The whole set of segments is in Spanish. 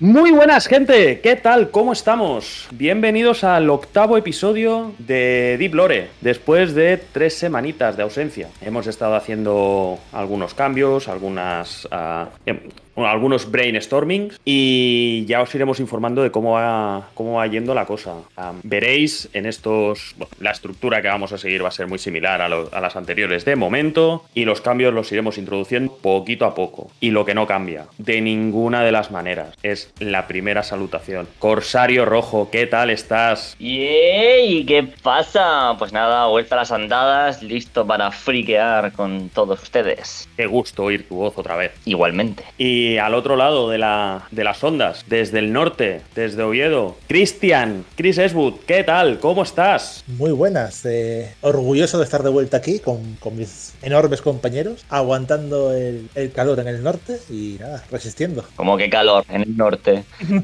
Muy buenas gente, ¿qué tal? ¿Cómo estamos? Bienvenidos al octavo episodio de Deep Lore, después de tres semanitas de ausencia. Hemos estado haciendo algunos cambios, algunas... ah, em, bueno, algunos brainstormings y ya os iremos informando de cómo va, cómo va yendo la cosa. Veréis en estos... bueno, la estructura que vamos a seguir va a ser muy similar a, lo- a las anteriores de momento y los cambios los iremos introduciendo poquito a poco. Y lo que no cambia, de ninguna de las maneras, es la primera salutación. Corsario Rojo, ¿qué tal estás? ¡Yey! ¿Qué pasa? Pues nada, vuelta a las andadas, listo para friquear con todos ustedes. Qué gusto oír tu voz otra vez. Igualmente. Y al otro lado de, la, de las ondas, desde el norte, desde Oviedo, Cristian, Chris Eswood, ¿qué tal? ¿Cómo estás? Muy buenas, eh, orgulloso de estar de vuelta aquí con, con mis enormes compañeros, aguantando el, el calor en el norte y nada, resistiendo. Como que calor en el norte.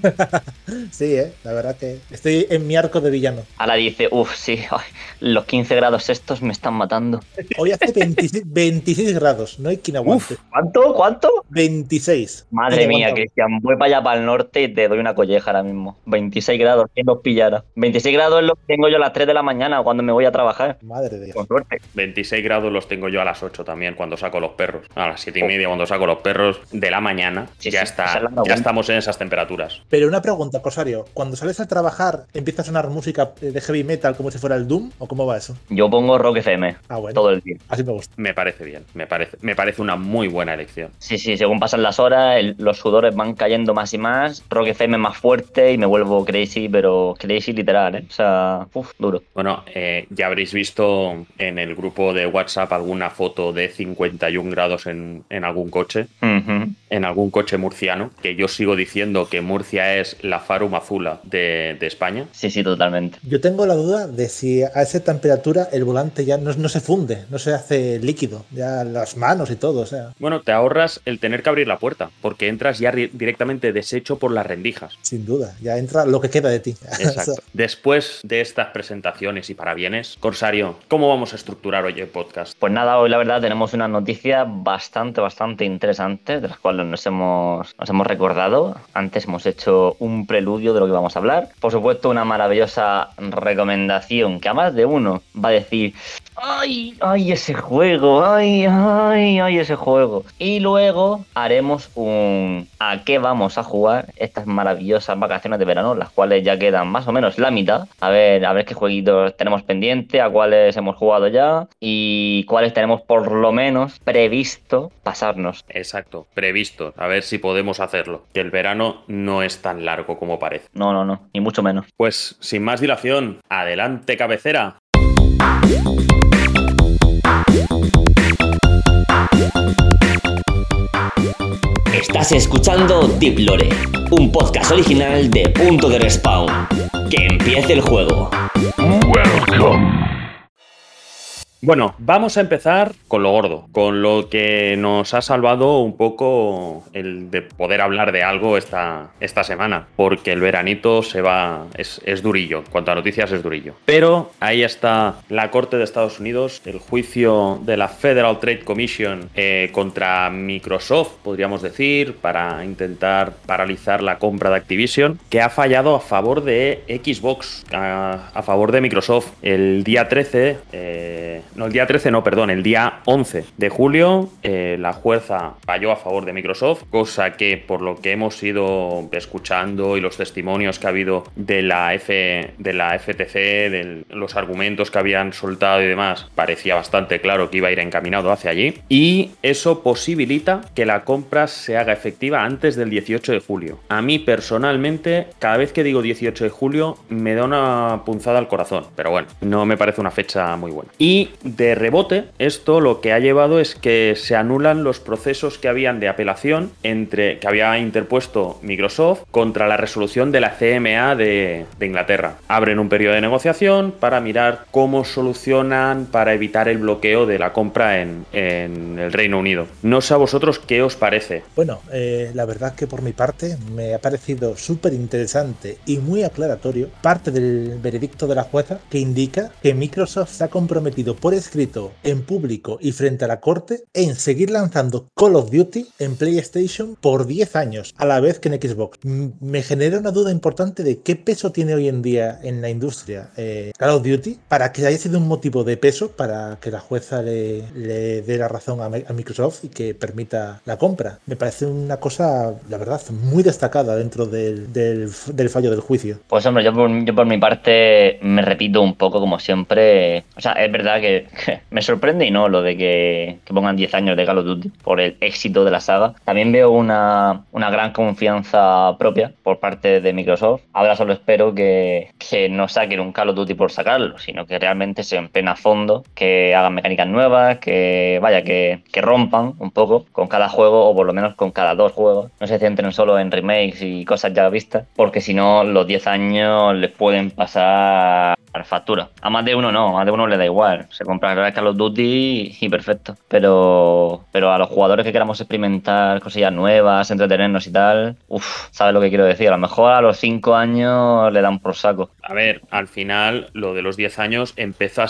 Sí, eh, la verdad que estoy en mi arco de villano. Ahora dice, uff, sí, ay, los 15 grados estos me están matando. Hoy hace 26, 26 grados, no hay quien aguante. ¿Cuánto? ¿Cuánto? 26. Madre mía. Cristian, voy para allá para el norte y te doy una colleja ahora mismo. 26 grados, ¿quién los pillara? 26 grados es lo que tengo yo a las 3 de la mañana cuando me voy a trabajar. Madre de Dios. Con suerte. 26 grados los tengo yo a las 8 también cuando saco los perros. A las 7 y media cuando saco los perros de la mañana. Sí, ya sí, está, es ya estamos en esas temperaturas. Pero una pregunta, Cosario, cuando sales a trabajar, ¿empieza a sonar música de heavy metal como si fuera el Doom? ¿O cómo va eso? Yo pongo Rock FM Ah, bueno, todo el día. así me gusta. Me parece bien, me parece, me parece una muy buena elección. Sí, sí, según pasan las horas, el- los sudores van cayendo más y más, Rock FM más fuerte y me vuelvo crazy, pero crazy literal, ¿eh? O sea, uff, duro. Bueno, eh, ya habréis visto en el grupo de WhatsApp alguna foto de 51 grados en, en algún coche, en algún coche murciano, que yo sigo diciendo que Murcia es la Farum Azula de, de España. Sí, sí, totalmente. Yo tengo la duda de si a esa temperatura el volante ya no, no se funde, no se hace líquido, ya las manos y todo, o sea, Bueno, te ahorras el tener que abrir la puerta, porque entras ya directamente deshecho por las rendijas. sin duda, ya entra lo que queda de ti. Exacto. Después de estas presentaciones y parabienes, Corsario, ¿cómo vamos a estructurar hoy el podcast? Pues nada, hoy la verdad tenemos unas noticias bastante, bastante interesantes, de las cuales nos hemos, nos hemos recordado. Antes hemos hecho un preludio de lo que vamos a hablar. Por supuesto, una maravillosa recomendación que a más de uno va a decir, ay, ay, ese juego, ay, ay, ay, ese juego. Y luego haremos un a qué vamos a jugar estas maravillosas vacaciones de verano, las cuales ya quedan más o menos la mitad. A ver, a ver qué jueguitos tenemos pendiente, a cuáles hemos jugado ya y cuáles tenemos por lo menos previsto pasarnos. Exacto, previsto, a ver si podemos hacerlo. Que el verano no es tan largo como parece. No, no, no, ni mucho menos. Pues sin más dilación, adelante cabecera. Estás escuchando Deep Lore, un podcast original de Punto de Respawn. Que empiece el juego. Bueno, vamos a empezar con lo gordo, con lo que nos ha salvado un poco el de poder hablar de algo esta, esta semana, porque el veranito se va, es, durillo, en cuanto a noticias es durillo. Pero ahí está la Corte de Estados Unidos, el juicio de la Federal Trade Commission eh, contra Microsoft, podríamos decir, para intentar paralizar la compra de Activision, que ha fallado a favor de Xbox, a, a favor de Microsoft. El día 13, eh, no, el día 13 no, perdón, el día 11 de julio, eh, la jueza falló a favor de Microsoft, cosa que por lo que hemos ido escuchando y los testimonios que ha habido de la, F, de la FTC, de los argumentos que habían soltado y demás, parecía bastante claro que iba a ir encaminado hacia allí. Y eso posibilita que la compra se haga efectiva antes del 18 de julio. A mí personalmente, cada vez que digo 18 de julio, me da una punzada al corazón. Pero bueno, no me parece una fecha muy buena. Y de rebote, esto lo que ha llevado es que se anulan los procesos que habían de apelación entre que había interpuesto Microsoft contra la resolución de la CMA de, Inglaterra. Abren un periodo de negociación para mirar cómo solucionan para evitar el bloqueo de la compra en, en el Reino Unido. No sé a vosotros qué os parece. Bueno, eh, la verdad que por mi parte me ha parecido súper interesante y muy aclaratorio parte del veredicto de la jueza que indica que Microsoft se ha comprometido por escrito, en público y frente a la corte en seguir lanzando Call of Duty en PlayStation por 10 años, a la vez que en Xbox. Me genera una duda importante de qué peso tiene hoy en día en la industria eh, Call of Duty para que haya sido un motivo de peso para que la jueza le, dé la razón a, Microsoft y que permita la compra. Me parece una cosa, la verdad, muy destacada dentro del, del, fallo del juicio. Pues hombre, yo por, yo por mi parte me repito un poco como siempre. O sea, es verdad que, me sorprende y no lo de que, pongan 10 años de Call of Duty por el éxito de la saga. También veo una, una gran confianza propia por parte de Microsoft. Ahora solo espero que, que no saquen un Call of Duty por sacarlo, sino que realmente se empeñen a fondo, que hagan mecánicas nuevas, que vaya, que, que rompan un poco con cada juego o por lo menos con cada dos juegos. No se centren solo en remakes y cosas ya vistas, porque si no, los 10 años les pueden pasar factura. A más de uno no, a más de uno le da igual. Se compra Call of Duty y, perfecto. Pero, pero a los jugadores que queramos experimentar cosillas nuevas, entretenernos y tal, uff, ¿sabes lo que quiero decir? A lo mejor a los 5 años le dan por saco. A ver, al final lo de los 10 años empezó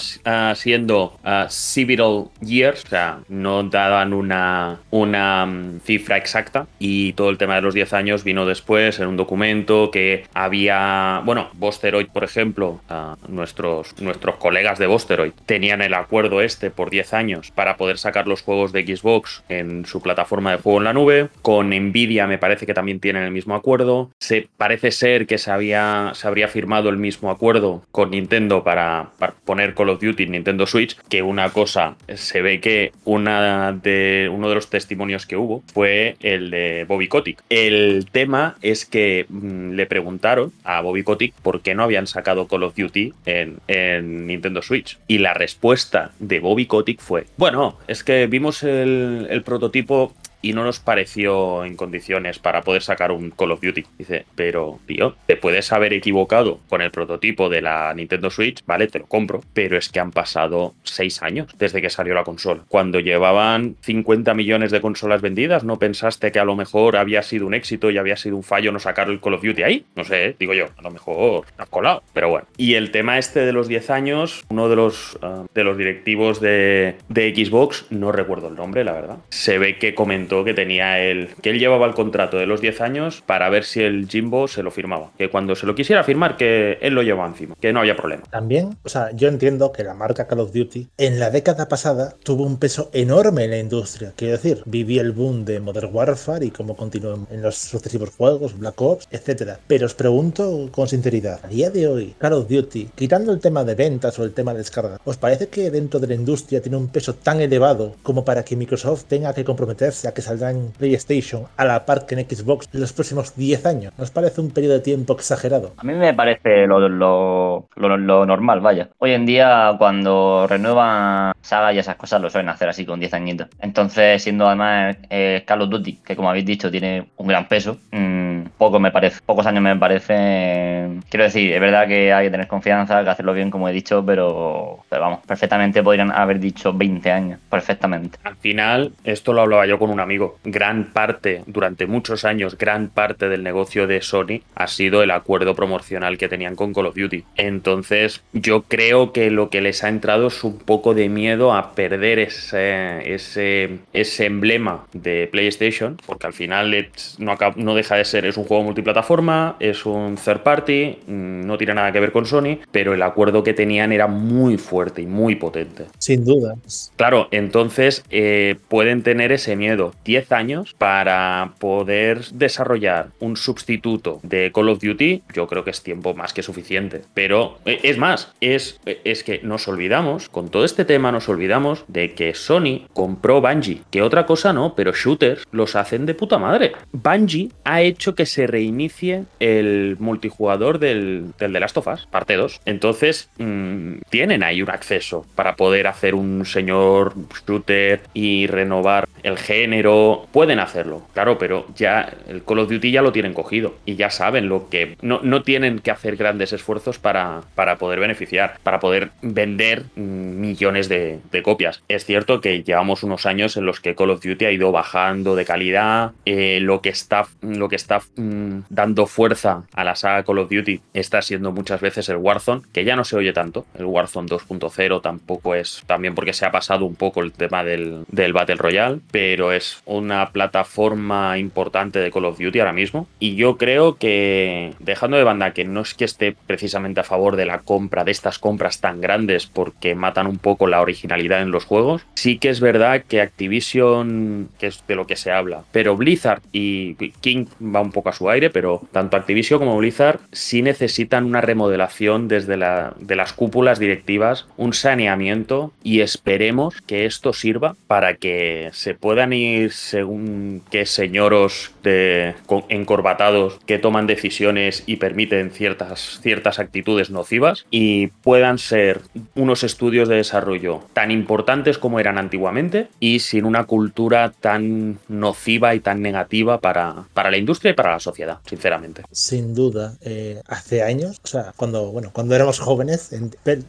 siendo uh, Civil Years, o sea, no daban una, una mm, cifra exacta y todo el tema de los 10 años vino después en un documento que había, bueno, Bosteroid, por ejemplo, uh, nuestros, nuestros colegas de Bosteroid tenían el acuerdo este por 10 años para poder sacar los juegos de Xbox en su plataforma de juego en la nube. Con Nvidia me parece que también tienen el mismo acuerdo. Se parece ser que se, había, se habría firmado el mismo acuerdo con Nintendo para, poner Call of Duty en Nintendo Switch, que una cosa se ve que una de, uno de los testimonios que hubo fue el de Bobby Kotick. El tema es que mm, le preguntaron a Bobby Kotick por qué no habían sacado Call of Duty en, Nintendo Switch. Y la respuesta de Bobby Kotick fue, bueno, es que vimos el, el prototipo y no nos pareció en condiciones para poder sacar un Call of Duty. Dice, pero tío, te puedes haber equivocado con el prototipo de la Nintendo Switch, vale, te lo compro, pero es que han pasado seis años desde que salió la consola. Cuando llevaban 50 millones de consolas vendidas, ¿no pensaste que a lo mejor había sido un éxito y había sido un fallo no sacar el Call of Duty ahí? No sé, digo yo, a lo mejor has colado, pero bueno. Y el tema este de los 10 años, uno de los, ah, de los directivos de, de Xbox, no recuerdo el nombre, la verdad, se ve que comentó que tenía él, que él llevaba el contrato de los 10 años para ver si el Jimbo se lo firmaba. Que cuando se lo quisiera firmar, que él lo llevaba encima, que no había problema. También, o sea, yo entiendo que la marca Call of Duty en la década pasada tuvo un peso enorme en la industria. Quiero decir, viví el boom de Modern Warfare y cómo continuó en los sucesivos juegos, Black Ops, etcétera. Pero os pregunto con sinceridad, a día de hoy, Call of Duty, quitando el tema de ventas o el tema de descarga, ¿os parece que dentro de la industria tiene un peso tan elevado como para que Microsoft tenga que comprometerse a que saldrá en PlayStation a la par que en Xbox en los próximos 10 años. ¿Nos parece un periodo de tiempo exagerado? A mí me parece lo, lo, lo, normal, vaya. Hoy en día, cuando renuevan sagas y esas cosas, lo suelen hacer así con 10 añitos. Entonces, siendo además eh, Call of Duty, que como habéis dicho, tiene un gran peso, mmm, poco me parece. Pocos años me parece. Quiero decir, es verdad que hay que tener confianza, que hacerlo bien, como he dicho, pero, pero vamos, perfectamente podrían haber dicho 20 años, perfectamente. Al final, esto lo hablaba yo con un amigo gran parte, durante muchos años, gran parte del negocio de Sony ha sido el acuerdo promocional que tenían con Call of Duty. Entonces, yo creo que lo que les ha entrado es un poco de miedo a perder ese, ese, ese emblema de PlayStation, porque al final no, no deja de ser, es un juego multiplataforma, es un third party, mm, no tiene nada que ver con Sony, pero el acuerdo que tenían era muy fuerte y muy potente. Sin duda. Claro, entonces eh, pueden tener ese miedo. 10 años para poder desarrollar un sustituto de Call of Duty, yo creo que es tiempo más que suficiente. Pero eh, es más, es, es que nos olvidamos, con todo este tema nos olvidamos de que Sony compró Bungie, que otra cosa no, pero shooters los hacen de puta madre. Bungie ha hecho que se reinicie el multijugador del, del The Last of Us, parte 2. Entonces, mm, tienen ahí un acceso para poder hacer un señor shooter y renovar el género pueden hacerlo, claro, pero ya el Call of Duty ya lo tienen cogido y ya saben lo que. No, no tienen que hacer grandes esfuerzos para, para poder beneficiar, para poder vender millones de, copias. Es cierto que llevamos unos años en los que Call of Duty ha ido bajando de calidad, eh, lo, que está, lo que está mm, dando fuerza a la saga Call of Duty está siendo muchas veces el Warzone, que ya no se oye tanto. El Warzone 2.0 tampoco es, también porque se ha pasado un poco el tema del, del Battle Royale, pero es una plataforma importante de Call of Duty ahora mismo. Y yo creo que, dejando de banda que no es que esté precisamente a favor de la compra, de estas compras tan grandes, porque matan un poco la originalidad en los juegos, sí que es verdad que Activision, que es de lo que se habla, pero Blizzard y King va un poco a su aire, pero tanto Activision como Blizzard sí necesitan una remodelación desde la, de las cúpulas directivas, un saneamiento y esperemos que esto sirva para que se puedan ir según qué señoros de, encorbatados que toman decisiones y permiten ciertas, ciertas actitudes nocivas y puedan ser unos estudios de desarrollo tan importantes como eran antiguamente y sin una cultura tan nociva y tan negativa para, para la industria y para la sociedad, sinceramente. Sin duda, eh, hace años, o sea, cuando, bueno, cuando éramos jóvenes,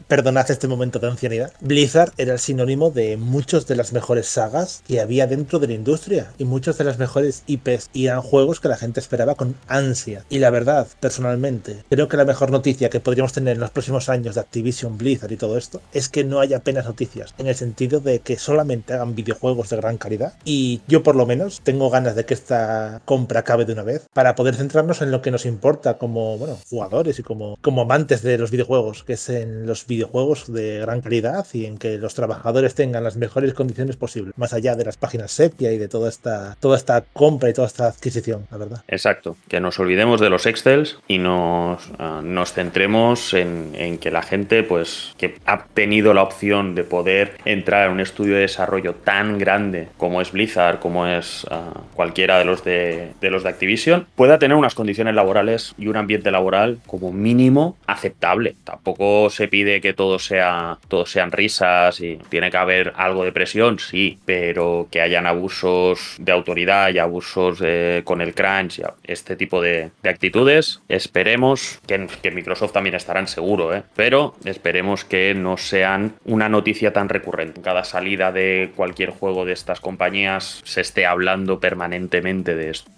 perdonad este momento de ancianidad, Blizzard era el sinónimo de muchas de las mejores sagas que había dentro de la industria y muchas de las mejores IPs y eran juegos que la gente esperaba con ansia. Y la verdad, personalmente, creo que la mejor noticia que podríamos tener en los próximos años de Activision Blizzard y todo esto es que no hay apenas noticias, en el sentido de que solamente hagan videojuegos de gran calidad. Y yo por lo menos tengo ganas de que esta compra acabe de una vez para poder centrarnos en lo que nos importa como bueno, jugadores y como, como amantes de los videojuegos, que es en los videojuegos de gran calidad y en que los trabajadores tengan las mejores condiciones posibles, más allá de las páginas sepia y de toda esta, toda esta compra y toda esta adquisición, la verdad. Exacto, que nos olvidemos de los Excels y nos, ah, nos centremos en, en, que la gente, pues, que ha tenido la opción de poder entrar en un estudio de desarrollo tan grande como es Blizzard, como es uh, cualquiera de los de, de los de Activision, pueda tener unas condiciones laborales y un ambiente laboral como mínimo aceptable. Tampoco se pide que todo sea, todo sean risas y tiene que haber algo de presión, sí, pero que hayan abusos de autoridad y abusos eh, con el crunch, este tipo de, de actitudes. Esperemos que, que, Microsoft también estarán seguro, ¿eh? pero esperemos que no sean una noticia tan recurrente. Cada salida de cualquier juego de estas compañías se esté hablando permanentemente de esto.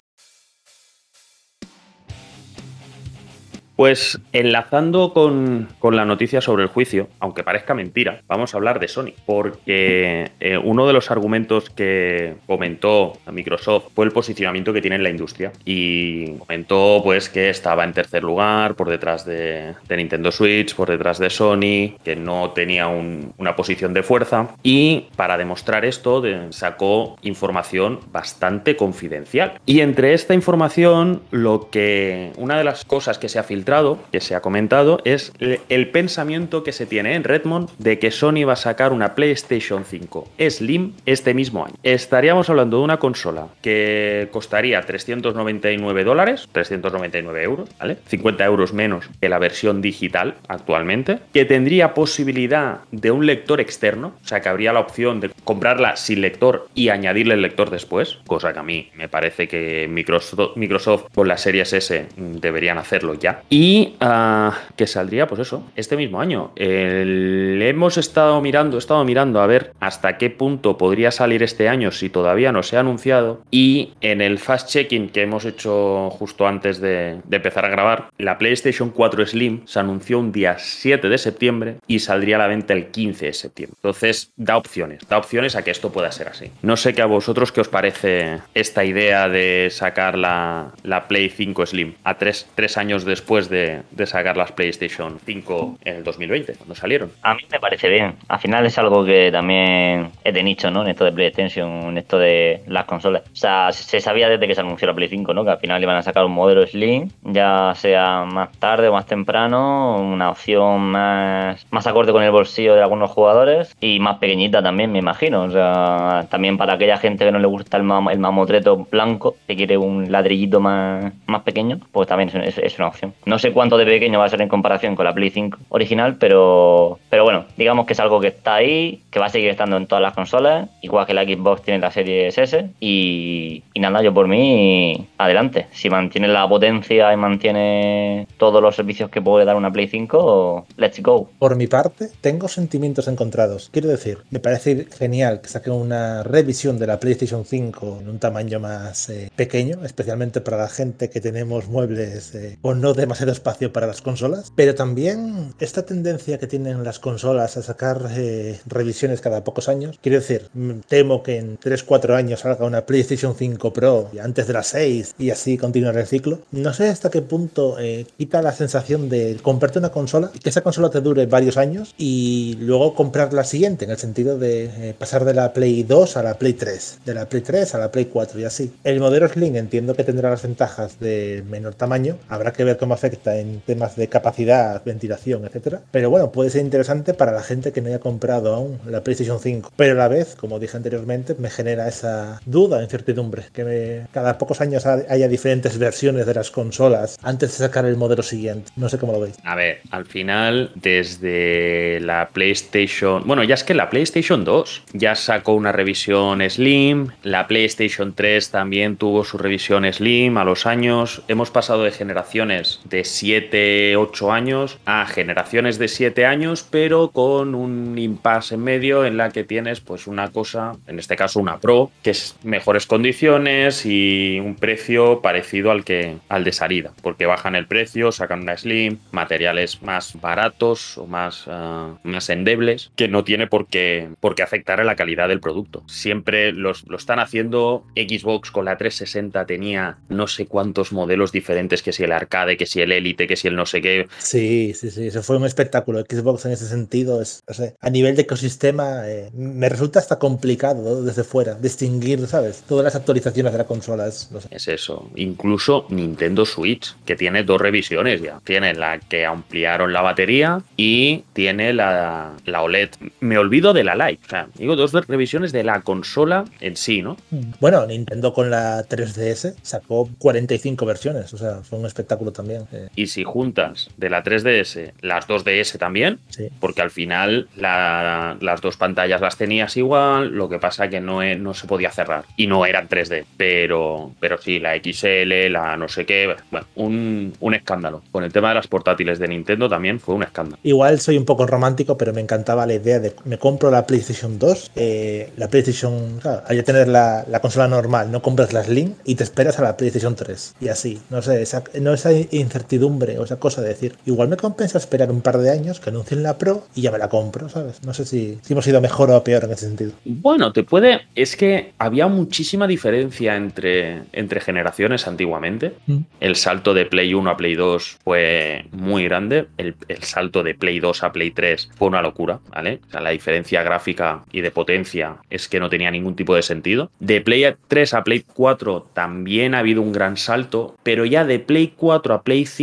Pues enlazando con, con, la noticia sobre el juicio, aunque parezca mentira, vamos a hablar de Sony, porque eh, uno de los argumentos que comentó Microsoft fue el posicionamiento que tiene en la industria y comentó pues que estaba en tercer lugar por detrás de, Nintendo Switch, por detrás de Sony, que no tenía un, una posición de fuerza y para demostrar esto sacó información bastante confidencial. Y entre esta información, lo que una de las cosas que se ha filtrado que se ha comentado, es el pensamiento que se tiene en Redmond de que Sony va a sacar una PlayStation 5 Slim este mismo año. Estaríamos hablando de una consola que costaría 399 dólares, 399 euros, ¿vale? 50 euros menos que la versión digital actualmente, que tendría posibilidad de un lector externo, o sea que habría la opción de comprarla sin lector y añadirle el lector después, cosa que a mí me parece que Microsoft, Microsoft con las series S deberían hacerlo ya. Y uh, que saldría, pues eso, este mismo año. Hemos estado mirando, he estado mirando a ver hasta qué punto podría salir este año si todavía no se ha anunciado. Y en el fast checking que hemos hecho justo antes de, de empezar a grabar, la PlayStation 4 Slim se anunció un día 7 de septiembre y saldría a la venta el 15 de septiembre. Entonces, da opciones, da opciones a que esto pueda ser así. No sé qué a vosotros qué os parece esta idea de sacar la, la Play 5 Slim a tres, tres años después de, de, sacar las PlayStation 5 en el 2020, cuando salieron. A mí me parece bien. Al final es algo que también es de nicho, ¿no? En esto de PlayStation, en esto de las consolas. O sea, se sabía desde que se anunció la Play 5, ¿no? Que al final iban a sacar un modelo Slim, ya sea más tarde o más temprano, una opción más, más acorde con el bolsillo de algunos jugadores y más pequeñita también, me imagino. O sea, también para aquella gente que no le gusta el, mam el mamotreto blanco, que quiere un ladrillito más, más pequeño, pues también es, es una opción. No No sé cuánto de pequeño va a ser en comparación con la Play 5 original, pero, pero bueno, digamos que es algo que está ahí, que va a seguir estando en todas las consolas, igual que la Xbox tiene la serie S. Y, y nada, yo por mí, adelante. Si mantiene la potencia y mantiene todos los servicios que puede dar una Play 5, let's go. Por mi parte, tengo sentimientos encontrados. Quiero decir, me parece genial que saquen una revisión de la PlayStation 5 en un tamaño más eh, pequeño, especialmente para la gente que tenemos muebles eh, o no demasiado espacio para las consolas. Pero también esta tendencia que tienen las consolas a sacar eh, revisiones cada pocos años. Quiero decir, temo que en 3-4 años salga una PlayStation 5 Pro antes de las 6 y así continuar el ciclo. No sé hasta qué punto quita la sensación de comprarte una consola y que esa consola te dure varios años y luego comprar la siguiente, en el sentido de pasar de la Play 2 a la Play 3, de la Play 3 a la Play 4 y así. El modelo Slim entiendo que tendrá las ventajas de menor tamaño, habrá que ver cómo afecta en temas de capacidad, ventilación, etcétera. Pero bueno, puede ser interesante para la gente que no haya comprado aún la PlayStation 5. Pero a la vez, como dije anteriormente, me genera esa duda, incertidumbre, que cada pocos años haya diferentes versiones de las consolas antes de sacar el modelo siguiente. No sé cómo lo veis. A ver, al final, desde la PlayStation, bueno, ya es que la PlayStation 2 ya sacó una revisión Slim, la PlayStation 3 también tuvo su revisión Slim a los años, hemos pasado de generaciones de 7, 8 años a generaciones de 7 años, pero con un impasse en medio en la que tienes pues una cosa, en este caso una Pro, que es mejores condiciones y un precio parecido al que al de salida, porque bajan el precio, sacan una Slim, materiales más baratos o más, uh, más endebles, que no tiene por qué, por qué afectar a la calidad del producto. Siempre los, lo están haciendo. Xbox con la 360 tenía no sé cuántos modelos diferentes, que si el arcade, que si el Elite, que si el no sé qué. Sí, sí, sí, eso fue un espectáculo. Xbox en ese sentido, es, o sea, a nivel de ecosistema, eh, me resulta hasta complicado ¿no? desde fuera distinguir, ¿sabes? Todas las actualizaciones de la consola. Es, no sé. es eso. Incluso Nintendo Switch, que tiene dos revisiones ya. Tiene la que ampliaron la batería y tiene la, la OLED. Me olvido de la Lite. O sea, digo dos revisiones de la consola en sí, ¿no? Bueno, Nintendo con la 3DS sacó 45 versiones, o sea, fue un espectáculo también. Y si juntas de la 3DS las 2DS también, sí. porque al final la, las dos pantallas las tenías igual, lo que pasa que no, no se podía cerrar y no eran 3D, pero, pero sí, la XL, la no sé qué, bueno, un, un escándalo. Con el tema de las portátiles de Nintendo también fue un escándalo. Igual soy un poco romántico, pero me encantaba la idea de me compro la PlayStation 2, eh, la PlayStation, claro, hay que tener la, la, consola normal, no compras la Slim y te esperas a la PlayStation 3 y así, no sé, esa, no esa incertidumbre o esa cosa de decir, igual me compensa esperar un par de años que anuncien la Pro y ya me la compro, ¿sabes? No sé si, si hemos ido mejor o peor en ese sentido. Bueno, te puede, es que había muchísima diferencia entre, entre generaciones antiguamente. Mm. El salto de Play 1 a Play 2 fue muy grande, el, el salto de Play 2 a Play 3 fue una locura, ¿vale? O sea, la diferencia gráfica y de potencia es que no tenía ningún tipo de sentido. De Play 3 a Play 4 también ha habido un gran salto, pero ya de Play 4 a Play 5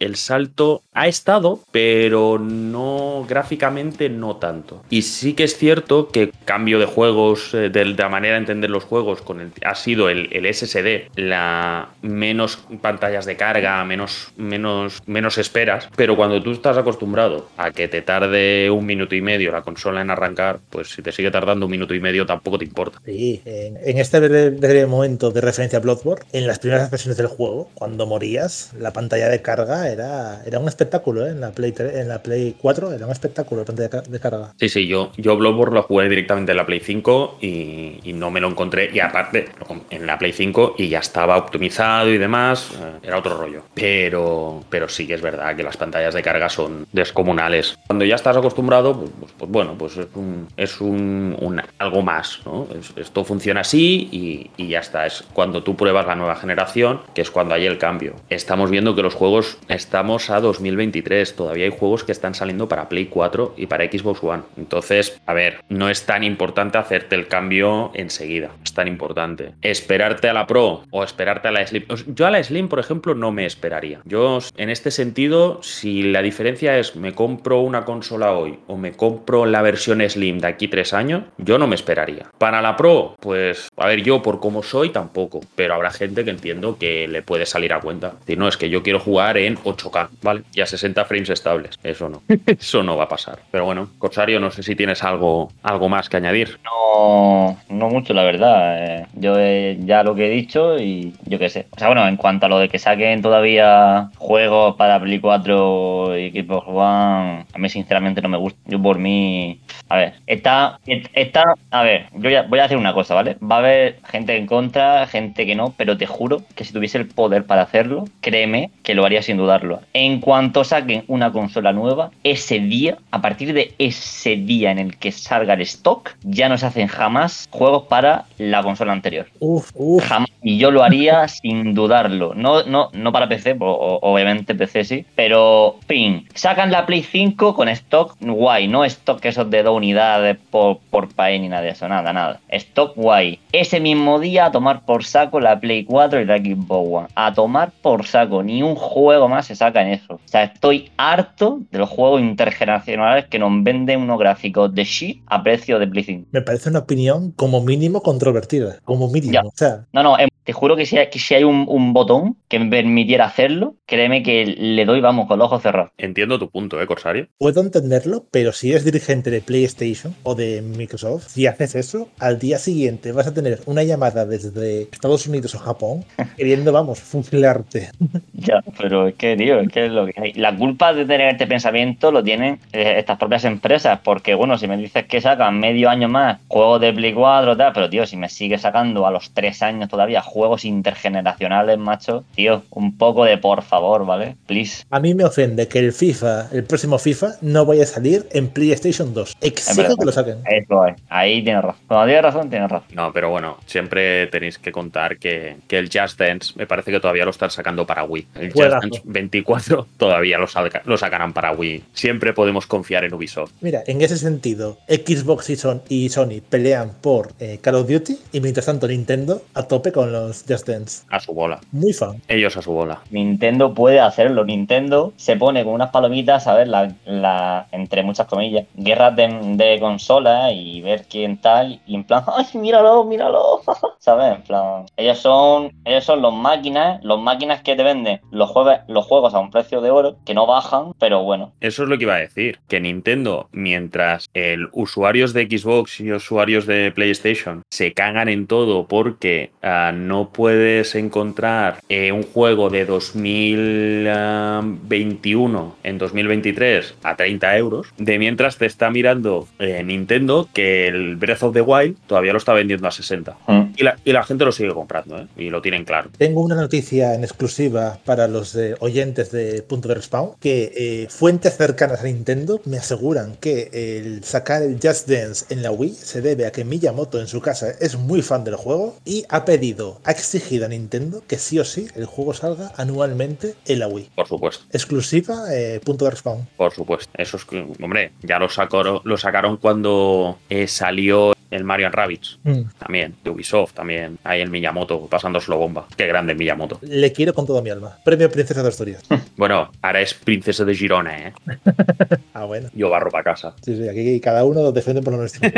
el salto ha estado, pero no gráficamente no tanto. Y sí que es cierto que cambio de juegos, de, de la manera de entender los juegos, con el, ha sido el, SSD, la menos pantallas de carga, menos, menos, menos esperas, pero cuando tú estás acostumbrado a que te tarde un minuto y medio la consola en arrancar, pues si te sigue tardando un minuto y medio tampoco te importa. Sí, en, en este breve, breve, momento de referencia a Bloodborne, en las primeras versiones del juego, cuando morías, la pantalla de carga era, era un espectáculo, ¿eh? en, la Play 3, en la Play 4 era un espectáculo la pantalla de carga. Sí, sí, yo, yo Bloodborne lo jugué directamente en la Play 5 y, y, no me lo encontré, y aparte en la Play 5 y ya estaba optimizado y demás, eh, era otro rollo. Pero, pero sí que es verdad que las pantallas de carga son descomunales. Cuando ya estás acostumbrado, pues, pues, pues bueno, pues es un, es un, algo más, ¿no? Es, esto funciona así y, y, ya está. Es cuando tú pruebas la nueva generación, que es cuando hay el cambio. Estamos viendo que los juegos, estamos a 2023, todavía hay juegos que están saliendo para Play 4 y para Xbox One. Entonces, a ver, no es tan importante hacerte el cambio enseguida, es tan importante. Esperarte a la Pro o esperarte a la Slim. Yo a la Slim, por ejemplo, no me esperaría. Yo, en este sentido, si la diferencia es me compro una consola hoy o me compro la versión Slim de aquí tres años, yo no me esperaría. Para la Pro, pues, a ver, yo por cómo soy tampoco, pero habrá gente que entiendo que le puede salir a cuenta. Si no, es que yo quiero quiero jugar en 8K, ¿vale? Y a 60 frames estables. Eso no. Eso no va a pasar. Pero bueno, Corsario, no sé si tienes algo, algo más que añadir. No, no mucho, la verdad. Eh, yo he- ya lo que he dicho y yo qué sé. O sea, bueno, en cuanto a lo de que saquen todavía juegos para Play 4 y Xbox One, a mí sinceramente no me gusta. Yo por mí, a ver, está, está, a ver, yo ya voy a hacer una cosa, ¿vale? Va a haber gente en contra, gente que no, pero te juro que si tuviese el poder para hacerlo, créeme que lo haría sin dudarlo. En cuanto saquen una consola nueva, ese día, a partir de ese día en el que salga el stock, ya no se hacen jamás juegos para la consola anterior. Uf, uf. Jamás. Y yo lo haría sin dudarlo. No, no, no para PC, obviamente PC sí. Pero, fin, sacan la Play 5 con stock guay. No stock esos de dos unidades por, por país ni nada de eso. Nada, nada. Stock guay. Ese mismo día a tomar por saco la Play 4 y la Xbox One. A tomar por saco. Ni un juego más se saca en eso. O sea, estoy harto de los juegos intergeneracionales que nos venden unos gráficos de shit a precio de Play 5. Me parece una opinión como mínimo controvertida. Como mínimo. Ya. O sea, No, no, em, te juro que si hay, que si hay un, un botón que me permitiera hacerlo, créeme que le doy, vamos, con los ojos cerrados. Entiendo tu punto, ¿eh, Corsario? puedo entenderlo, pero si eres dirigente de PlayStation o de Microsoft, si haces eso, al día siguiente vas a tener una llamada desde Estados Unidos o Japón queriendo, vamos, fusilarte. Ya, pero es que, tío, es que es lo que hay. La culpa de tener este pensamiento lo tienen eh, estas propias empresas, porque, bueno, si me dices que sacan medio año más juegos de Play 4 tal, pero, tío, si me sigue sacando a los tres años todavía juegos intergeneracionales, macho, tío, un poco de por favor, ¿vale? Please. A mí me ofende que el FIFA, el próximo FIFA, no vaya a salir en PlayStation 2. Exijo que lo saquen. Eso es. Ahí tienes razón. Cuando tienes razón, tienes razón. No, pero bueno, siempre tenéis que contar que, que el Just Dance me parece que todavía lo están sacando para Wii. El Just Juegazo. Dance 24 todavía lo, salga- lo sacarán para Wii. Siempre podemos confiar en Ubisoft. Mira, en ese sentido, Xbox y, Son- y Sony pelean por eh, Call of Duty y mientras tanto Nintendo a tope con los Just Dance. A su bola. Muy fan. Ellos a su bola. Nintendo puede hacerlo. Nintendo se pone con unas palomitas a ver la, la entre muchas comillas, guerras de, de consolas y ver quién tal. Y en plan, ¡ay, míralo, míralo! ¿Sabes? En plan, ellos son, ellos son los máquinas, los máquinas que te venden los juegos, los juegos a un precio de oro, que no bajan, pero bueno. Eso es lo que iba a decir. Que Nintendo, mientras el usuarios de Xbox y usuarios de PlayStation se cagan en todo porque ah, no puedes encontrar eh, un juego de 2021 en 2023 a 30 euros, de mientras te está mirando eh, Nintendo que el Breath of the Wild todavía lo está vendiendo a 60. Mm. Y la, y la gente lo sigue comprando, ¿eh? Y lo tienen claro. Tengo una noticia en exclusiva para los eh, oyentes de Punto de Respawn, que eh, fuentes cercanas a Nintendo me aseguran que el sacar el Just Dance en la Wii se debe a que Miyamoto en su casa es muy fan del juego y ha pedido, ha exigido a Nintendo que sí o sí el juego salga anualmente en la Wii. Por supuesto. Exclusiva, eh, Punto de Respawn. Por supuesto. Eso es que, hombre, ya lo, sacaron, lo sacaron cuando eh, salió el Mario Rabbids. Mm. También, de Ubisoft, también. Ahí el Miyamoto, pasándoselo bomba. Qué grande Miyamoto. Le quiero con toda mi alma. Premio Princesa de Asturias. Bueno, ahora es princesa de Girona, ¿eh? ah, bueno. Yo barro para casa. Sí, sí, aquí cada uno defiende por lo nuestro.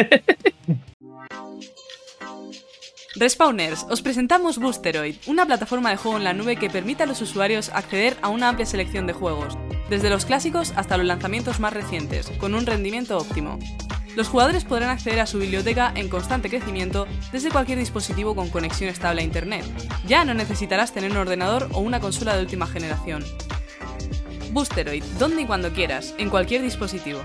Respawners, os presentamos Boosteroid, una plataforma de juego en la nube que permite a los usuarios acceder a una amplia selección de juegos, desde los clásicos hasta los lanzamientos más recientes, con un rendimiento óptimo. Los jugadores podrán acceder a su biblioteca en constante crecimiento desde cualquier dispositivo con conexión estable a Internet. Ya no necesitarás tener un ordenador o una consola de última generación. Boosteroid, donde y cuando quieras, en cualquier dispositivo.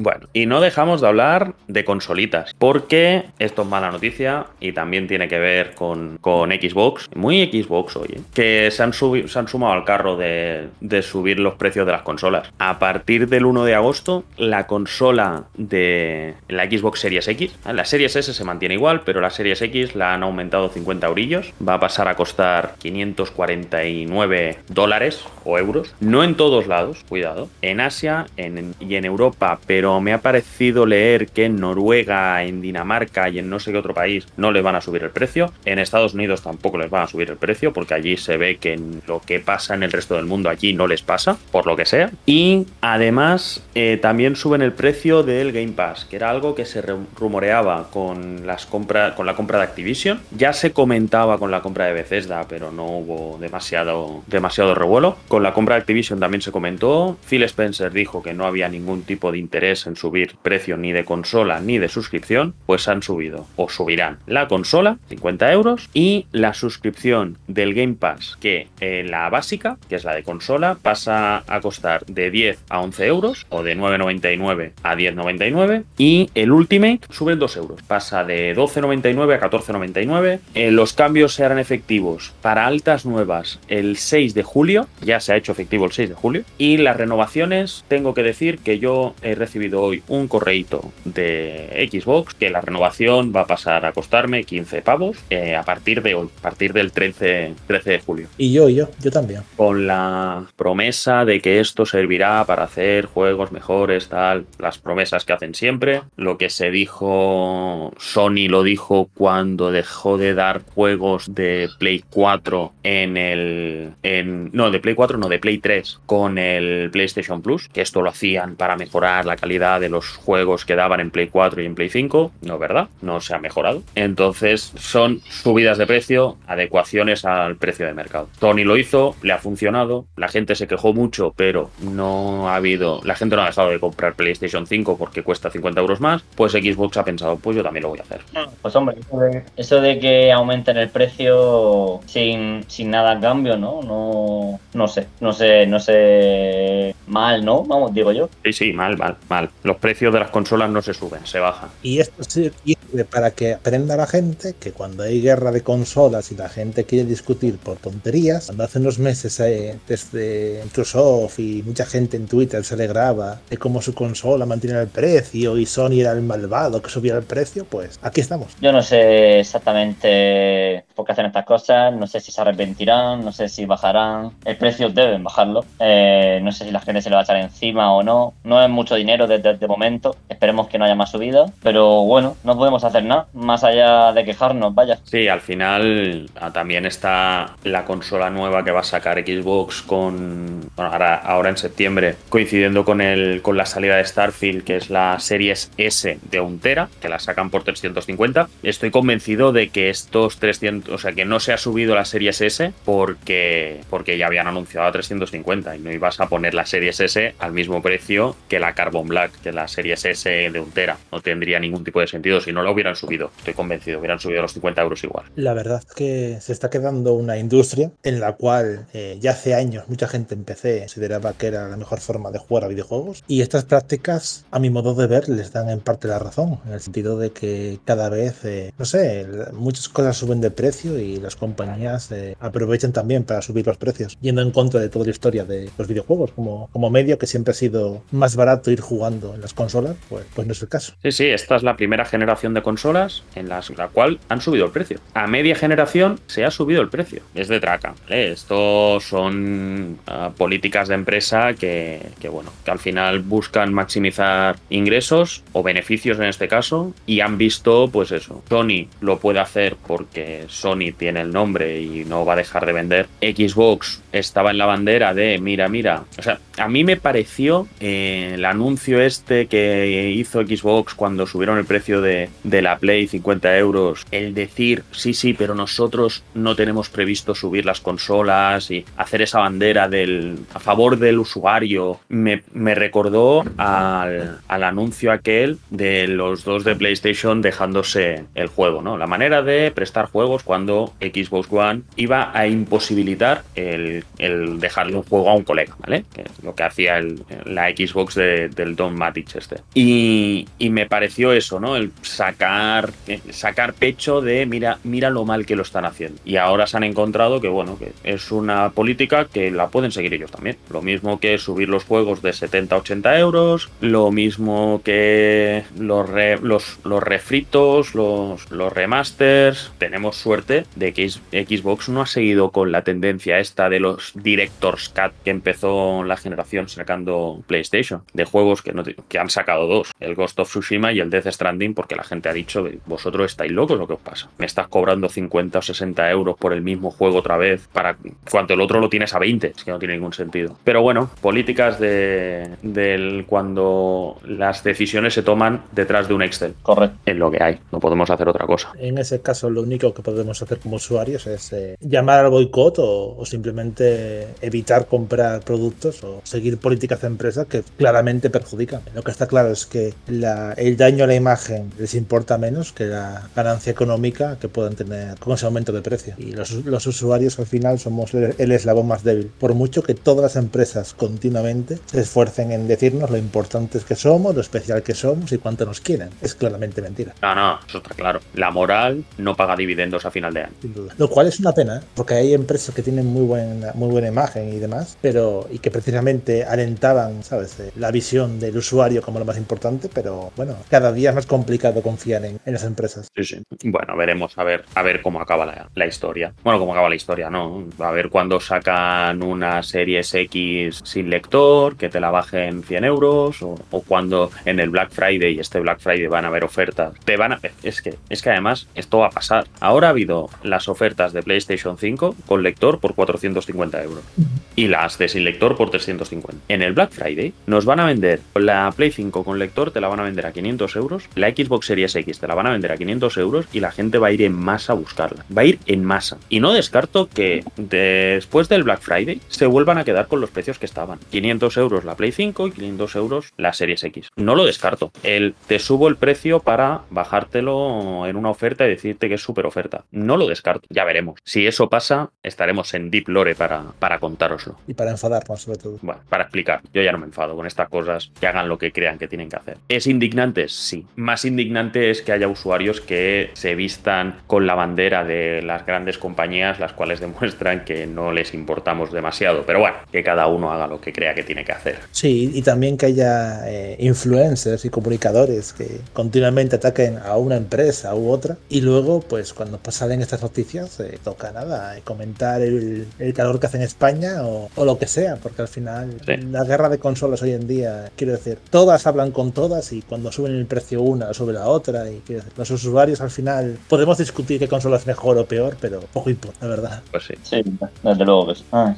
Bueno, y no dejamos de hablar de consolitas, porque esto es mala noticia y también tiene que ver con, con Xbox, muy Xbox hoy, ¿eh? que se han, subi- se han sumado al carro de, de subir los precios de las consolas. A partir del 1 de agosto, la consola de la Xbox Series X, ¿eh? la Series S se mantiene igual, pero la Series X la han aumentado 50 eurillos, va a pasar a costar 549 dólares o euros, no en todos lados, cuidado, en Asia en- y en Europa, pero pero me ha parecido leer que en Noruega, en Dinamarca y en no sé qué otro país no les van a subir el precio. En Estados Unidos tampoco les van a subir el precio porque allí se ve que lo que pasa en el resto del mundo allí no les pasa, por lo que sea. Y además eh, también suben el precio del Game Pass, que era algo que se rumoreaba con, las compras con la compra de Activision. Ya se comentaba con la compra de Bethesda, pero no hubo demasiado, demasiado revuelo. Con la compra de Activision también se comentó. Phil Spencer dijo que no había ningún tipo de interés en subir precio ni de consola ni de suscripción, pues han subido o subirán. La consola, 50 euros, y la suscripción del Game Pass, que eh, la básica, que es la de consola, pasa a costar de 10 a 11 euros o de 9,99 a 10,99 y el Ultimate sube 2 euros, pasa de 12,99 a 14,99. Eh, los cambios se harán efectivos para altas nuevas el 6 de julio, ya se ha hecho efectivo el 6 de julio, y las renovaciones, tengo que decir que yo he recibido hoy un correíto de Xbox que la renovación va a pasar a costarme 15 pavos eh, a partir de hoy, a partir del 13, 13 de julio. Y yo, y yo, yo también. Con la promesa de que esto servirá para hacer juegos mejores, tal, las promesas que hacen siempre. Lo que se dijo, Sony lo dijo cuando dejó de dar juegos de Play 4 en el. En, no, de Play 4, no, de Play 3 con el PlayStation Plus, que esto lo hacían para mejorar la calidad de los juegos que daban en Play 4 y en Play 5. No, ¿verdad? No se ha mejorado. Entonces, son subidas de precio, adecuaciones al precio de mercado. Sony lo hizo, le ha funcionado, la gente se quejó mucho, pero no ha habido, la gente no ha dejado de comprar PlayStation 5 porque cuesta 50 euros más, pues Xbox ha pensado, pues yo también lo voy a hacer. Pues hombre, eso de, que aumenten el precio sin, sin nada a cambio, ¿no? No, no sé, no sé, no sé, mal, ¿no? Vamos, digo yo. Sí, sí, mal, mal, mal. Los precios de las consolas no se suben, se bajan. Y esto sirve para que aprenda la gente que cuando hay guerra de consolas y la gente quiere discutir por tonterías, cuando hace unos meses eh, desde Microsoft y mucha gente en Twitter se alegraba de cómo su consola mantiene el precio y Sony era el malvado que subía el precio, pues aquí estamos. Yo no sé exactamente por qué hacen estas cosas, no sé si se arrepentirán, no sé si bajarán. El precio deben bajarlo. Eh, no sé si la gente se le va a echar encima o no. No es mucho dinero desde el momento. Esperemos que no haya más subida. Pero bueno, no podemos hacer nada más allá de quejarnos, vaya. Sí, al final ah, también está la consola nueva que va a sacar Xbox con. Ahora, ahora en septiembre, coincidiendo con, el, con la salida de Starfield, que es la Series S de un Tera, que la sacan por 350. Estoy convencido de que estos 300, o sea, que no se ha subido la Series S porque, porque ya habían anunciado a 350 y no ibas a poner la Series S al mismo precio que la Carbon Black, que la Series S de un Tera. No tendría ningún tipo de sentido si no lo hubieran subido. Estoy convencido, hubieran subido los 50 euros igual. La verdad es que se está quedando una industria en la cual eh, ya hace años mucha gente en PC consideraba que era la mejor forma de jugar a videojuegos y estas prácticas, a mi modo de ver, les dan en parte la razón, en el sentido de que cada vez, eh, no sé, muchas cosas suben de precio y las compañías eh, aprovechan también para subir los precios, yendo en contra de toda la historia de los videojuegos como, como medio que siempre ha sido más barato ir jugando en las consolas, pues, pues no es el caso. Sí, sí, esta es la primera generación de consolas en las, la cual han subido el precio. A media generación se ha subido el precio. Es de traca. Esto son ah, políticas de empresa que, que, bueno, que al final buscan maximizar ingresos o beneficios en este caso y han visto, pues eso, Sony lo puede hacer porque Sony tiene el nombre y no va a dejar de vender. Xbox estaba en la bandera de, mira, mira, o sea, a mí me pareció eh, el anuncio este que hizo Xbox cuando subieron el precio de, de la Play 50 euros, el decir, sí, sí, pero nosotros no tenemos previsto subir las consolas y hacer esa bandera del, a favor del usuario, me, me recordó al, al, anuncio aquel de los dos de PlayStation dejándose el juego, ¿no? La manera de prestar juegos cuando Xbox One iba a imposibilitar el, el dejarle un juego a un colega, ¿vale? Lo que hacía la Xbox de, del Don Matic este. Y, me pareció eso, ¿no? El sacar, sacar pecho de mira, mira lo mal que lo están haciendo. Y ahora se han encontrado que, bueno, que es una política que la pueden seguir ellos también. Lo mismo que subir los juegos de 70 a 80 euros, lo mismo que los, los, los refritos, los, los remasters. Tenemos suerte de que Xbox no ha seguido con la tendencia esta de los Directors Cut que empezó la generación generación sacando PlayStation, de juegos que, no, que han sacado dos, el Ghost of Tsushima y el Death Stranding, porque la gente ha dicho, vosotros estáis locos, lo que os pasa. Me estás cobrando 50 o 60 euros por el mismo juego otra vez, para cuando el otro lo tienes a 20, es que no tiene ningún sentido. Pero bueno, políticas de, del cuando las decisiones se toman detrás de un Excel. Correcto. Es lo que hay, no podemos hacer otra cosa. En ese caso, lo único que podemos hacer como usuarios es eh, llamar al boicot o, o simplemente evitar comprar productos o seguir políticas de empresas que claramente perjudican. Lo que está claro es que la- el daño a la imagen les importa menos que la ganancia económica que puedan tener con ese aumento de precio. Y los, los usuarios al final somos el, el eslabón más débil. Por mucho que todas las empresas continuamente se esfuercen en decirnos lo importantes que somos, lo especial que somos y cuánto nos quieren. Es claramente mentira. No, no, eso está claro. La moral no paga dividendos a final de año. sin duda. Lo cual es una pena, ¿eh? porque hay empresas que tienen muy buena, muy buena imagen y demás, pero y que precisamente alentaban, ¿sabes?, eh, la visión del usuario como lo más importante, pero bueno, cada día es más complicado confiar en, en las empresas. Sí, sí. Bueno, veremos a ver, a ver cómo acaba la, la historia. Bueno, cómo acaba la historia, ¿no? A ver cuándo sacan una Series X sin lector, que te la bajen 100 euros, o, o cuando en el Black Friday, y este Black Friday van a haber ofertas. Te van a. Es que, es que además esto va a pasar. Ahora ha habido las ofertas de PlayStation 5 con lector por 450 euros. Y las de sin lector por 350. En el Black Friday nos van a vender la Play 5 con lector, te la van a vender a 500 euros. La Xbox Series X te la van a vender a 500 euros y la gente va a ir en masa a buscarla. Va a ir en masa. Y no descarto que después del Black Friday se vuelvan a quedar con los precios que estaban. 500 euros la Play 5 y 500 euros la Series X. No lo descarto. El te subo el precio para bajártelo en una oferta y decirte que es súper oferta. No lo descarto. Ya veremos. Si eso pasa, estaremos en Deep Lore para, para contároslo. Y para enfadarnos, sobre todo. Bueno, para explicar, yo ya no me enfado con estas cosas, que hagan lo que crean que tienen que hacer. ¿Es indignante? Sí. Más indignante es que haya usuarios que se vistan con la bandera de las grandes compañías, las cuales demuestran que no les importamos demasiado. Pero bueno, que cada uno haga lo que crea que tiene que hacer. Sí, y también que haya eh, influencers y comunicadores que continuamente ataquen a una empresa u otra y luego, pues cuando salen estas noticias, eh, toca nada, eh, comentar el, el calor que hace en España o, o lo que sea, porque al final Sí. la guerra de consolas hoy en día, quiero decir, todas hablan con todas y cuando suben el precio una, sube la otra y quiero decir, los usuarios al final podemos discutir qué consola es mejor o peor, pero poco importa, la verdad. Pues sí. Sí, desde luego que sí. Ay.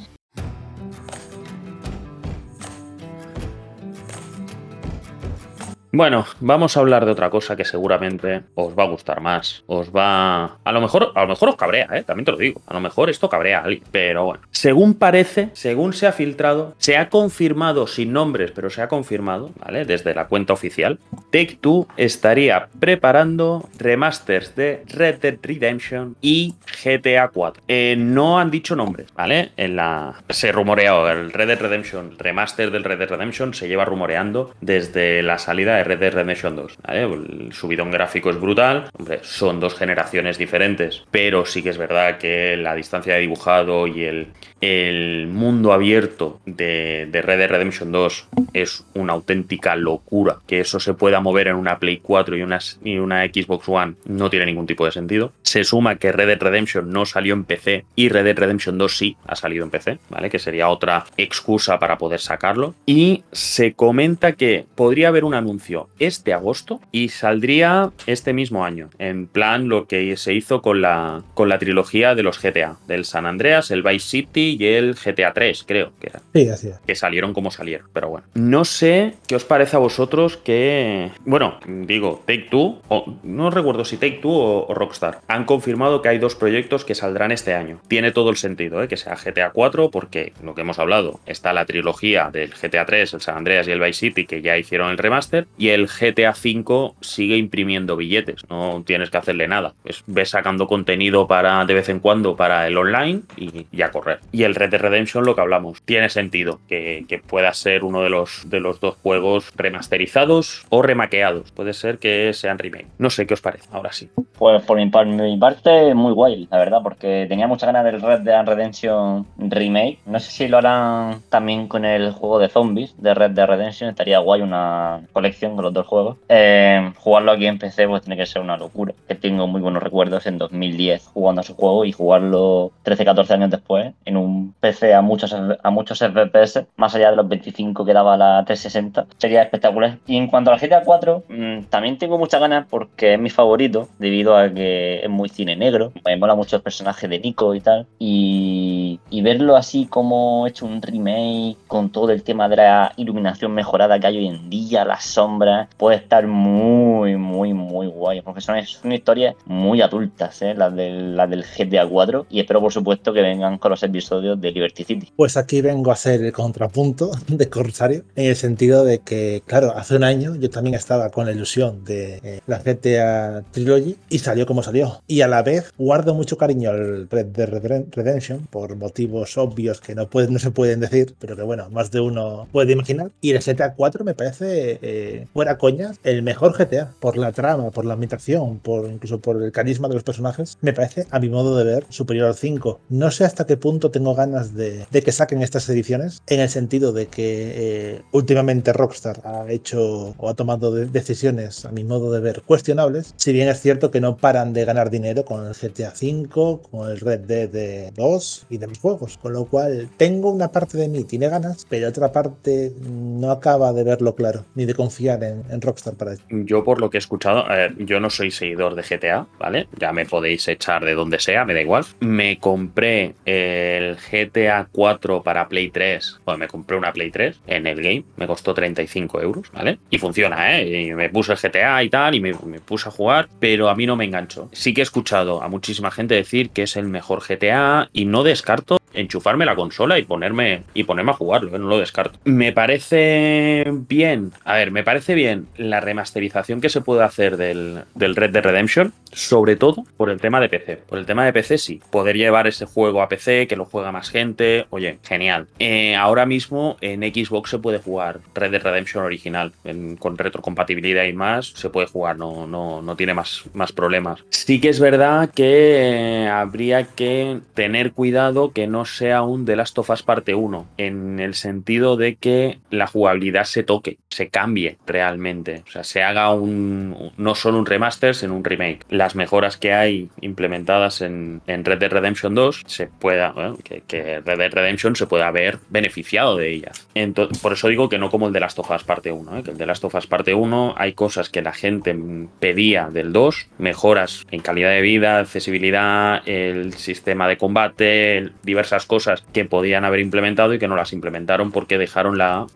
Bueno, vamos a hablar de otra cosa que seguramente os va a gustar más. Os va. A lo mejor, a lo mejor os cabrea, ¿eh? También te lo digo. A lo mejor esto cabrea a alguien. Pero bueno. Según parece, según se ha filtrado, se ha confirmado sin nombres, pero se ha confirmado, ¿vale? Desde la cuenta oficial. Take Two estaría preparando remasters de Red Dead Redemption y GTA 4. Eh, no han dicho nombres, ¿vale? En la. Se rumoreó el Red Dead Redemption, remaster del Red Dead Redemption se lleva rumoreando desde la salida de Red Dead Redemption 2. ¿vale? El subidón gráfico es brutal. Hombre, son dos generaciones diferentes, pero sí que es verdad que la distancia de dibujado y el, el mundo abierto de, de Red Dead Redemption 2 es una auténtica locura. Que eso se pueda mover en una Play 4 y una, y una Xbox One no tiene ningún tipo de sentido. Se suma que Red Dead Redemption no salió en PC y Red Dead Redemption 2 sí ha salido en PC, ¿vale? Que sería otra excusa para poder sacarlo. Y se comenta que podría haber un anuncio este agosto y saldría este mismo año. En plan lo que se hizo con la, con la trilogía de los GTA, del San Andreas, el Vice City y el GTA 3, creo que era Sí, así es. que salieron como salieron, pero bueno. No sé qué os parece a vosotros que, bueno, digo, Take Two, o no recuerdo si Take Two o, o Rockstar, han confirmado que hay dos proyectos que saldrán este año. Tiene todo el sentido, ¿eh? que sea GTA 4, porque lo que hemos hablado, está la trilogía del GTA 3, el San Andreas y el Vice City, que ya hicieron el remaster, y el GTA 5 sigue imprimiendo billetes, no tienes que hacerle nada. Es, ves sacando contenido para de vez en cuando para el online y, y a correr. Y el Red Dead Redemption, lo que hablamos, tiene sentido que, pueda ser uno de los, de los dos juegos remasterizados o remaqueados. Puede ser que sean remake. No sé qué os parece, ahora sí. Pues por mi, par- mi parte, muy guay, la verdad, porque tenía muchas ganas del Red Dead Redemption Remake. No sé si lo harán también con el juego de zombies de Red Dead Redemption. Estaría guay una colección tengo los dos juegos. Eh, jugarlo aquí en PC pues tiene que ser una locura. Que tengo muy buenos recuerdos en 2010 jugando a su juego y jugarlo 13, 14 años después en un PC a muchos, a muchos FPS, más allá de los 25 que daba la 360, sería espectacular. Y en cuanto a la GTA 4, mm, también tengo muchas ganas porque es mi favorito, debido a que es muy cine negro. Me mola mucho el personaje de Nico y tal. Y, y verlo así como hecho un remake con todo el tema de la iluminación mejorada que hay hoy en día, las sombras, puede estar muy, muy, muy guay. Porque son, son historias muy adultas, ¿eh? las, del, las del GTA 4. Y espero, por supuesto, que vengan con los episodios de Liberty City. Pues aquí vengo a hacer el contrapunto de Corsario, en el sentido de que, claro, hace un año yo también estaba con la ilusión de eh, la GTA Trilogy y salió como salió. Y a la vez guardo mucho cariño al Red Dead Redemption por motivos obvios que no, pueden, no se pueden decir, pero que bueno, más de uno puede imaginar. Y el GTA 4 me parece, eh, fuera coñas, el mejor GTA por la trama, por la ambientación, por incluso por el carisma de los personajes. Me parece, a mi modo de ver, superior al 5. No sé hasta qué punto tengo ganas de, que saquen estas ediciones, en el sentido de que eh, últimamente Rockstar ha hecho o ha tomado de decisiones, a mi modo de ver, cuestionables. Si bien es cierto que no paran de ganar dinero con el GTA 5, con el Red Dead 2 y demás juegos. Con lo cual, tengo una parte de mí, tiene ganas, pero otra parte no acaba de verlo claro, ni de confiar en, Rockstar para ello. Yo, por lo que he escuchado, eh, yo no soy seguidor de GTA, ¿vale? Ya me podéis echar de donde sea, me da igual. Me compré el GTA 4 para Play 3, bueno, me compré una Play 3 en el game, me costó 35 euros, ¿vale? Y funciona, ¿eh? Y me puse el GTA y tal, y me, puse a jugar, pero a mí no me enganchó. Sí que he escuchado a muchísima gente decir que es el mejor GTA y no descarto enchufarme la consola y ponerme y ponerme a jugarlo, ¿eh? no lo descarto. Me parece bien, a ver, me parece bien la remasterización que se puede hacer del, del Red Dead Redemption, sobre todo por el tema de PC. Por el tema de PC sí, poder llevar ese juego a PC, que lo juega más gente, oye, genial. Eh, ahora mismo en Xbox se puede jugar Red Dead Redemption original, con retrocompatibilidad y más, se puede jugar, no, no, no tiene más, más problemas. Sí que es verdad que eh, habría que tener cuidado que no sea un The Last of Us parte 1, en el sentido de que la jugabilidad se toque, se cambie realmente, o sea, se haga un, no solo un remaster, sino un remake. Las mejoras que hay implementadas en, Red Dead Redemption 2 se pueda, bueno, que, Red Dead Redemption se pueda haber beneficiado de ellas. Entonces, por eso digo que no como el de Last of Us parte 1, ¿eh? que el de Last of Us parte 1 hay cosas que la gente pedía del 2, mejoras en calidad de vida, accesibilidad, el sistema de combate, diversas cosas que podían haber implementado y que no las implementaron porque dejaron la,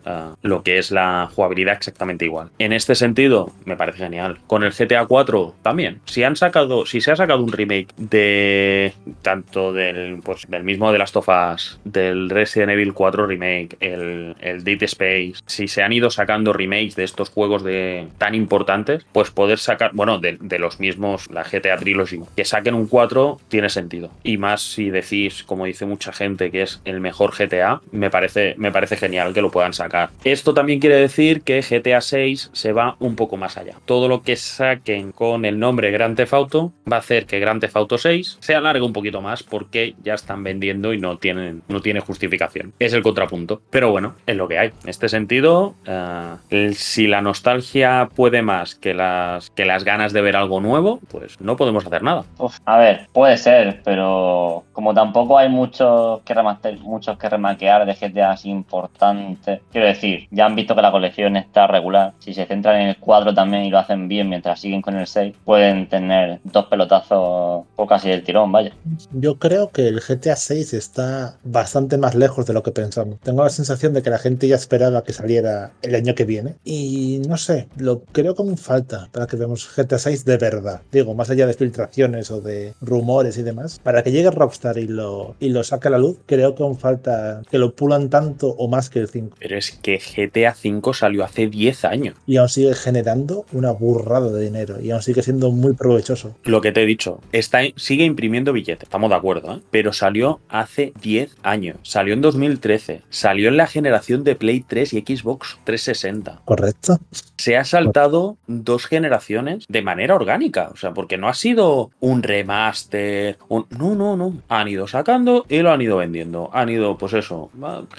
lo que es la jugabilidad exactamente igual. En este sentido, me parece genial. Con el GTA 4 también. Si han sacado, si se ha sacado un remake de tanto del, pues, del mismo de Last of Us, del Resident Evil 4 remake, el, el Space, si se han ido sacando remakes de estos juegos de tan importantes, pues poder sacar, bueno, de, de los mismos, la GTA Trilogy, que saquen un 4 tiene sentido. Y más si decís, como dice mucha gente, que es el mejor GTA, me parece, me parece genial que lo puedan sacar. Esto también quiere decir que GTA 6 se va un poco más allá. Todo lo que saquen con el nombre Grand Theft Auto va a hacer que Grand Theft Auto 6 se alargue un poquito más porque ya están vendiendo y no tienen no tiene justificación. Es el contrapunto. Pero bueno, es lo que hay. En este sentido, eh, si la nostalgia puede más que las, que las ganas de ver algo nuevo, pues no podemos hacer nada. Uf, a ver, puede ser, pero como tampoco hay muchos que remaster, muchos que remaquear de GTA así importantes, quiero decir, ya han visto que la colección está regular. Si se centran en el 4 también y lo hacen bien mientras siguen con el 6, pueden tener dos pelotazos o casi del tirón, vaya. Yo creo que el GTA 6 está bastante más lejos de lo que pensamos. Tengo la sensación de que la gente ya esperaba que saliera el año que viene. Y no sé, lo creo como falta para que veamos GTA 6 de verdad. Digo, más allá de filtraciones o de rumores y demás. Para que llegue Rockstar y lo, y lo saque a la luz, creo que aún falta que lo pulan tanto o más que el 5. Pero es que GTA V salió hace 10 años. Y aún sigue generando una burrada de dinero. Y aún sigue siendo muy provechoso. Lo que te he dicho, está, sigue imprimiendo billetes, estamos de acuerdo, ¿eh? pero salió hace 10 años, salió en 2013, salió en la generación de Play 3 y Xbox 360. ¿Correcto? Se ha saltado dos generaciones de manera orgánica, o sea, porque no ha sido un remaster, un... no, no, no, han ido sacando y lo han ido vendiendo? Han ido, pues eso,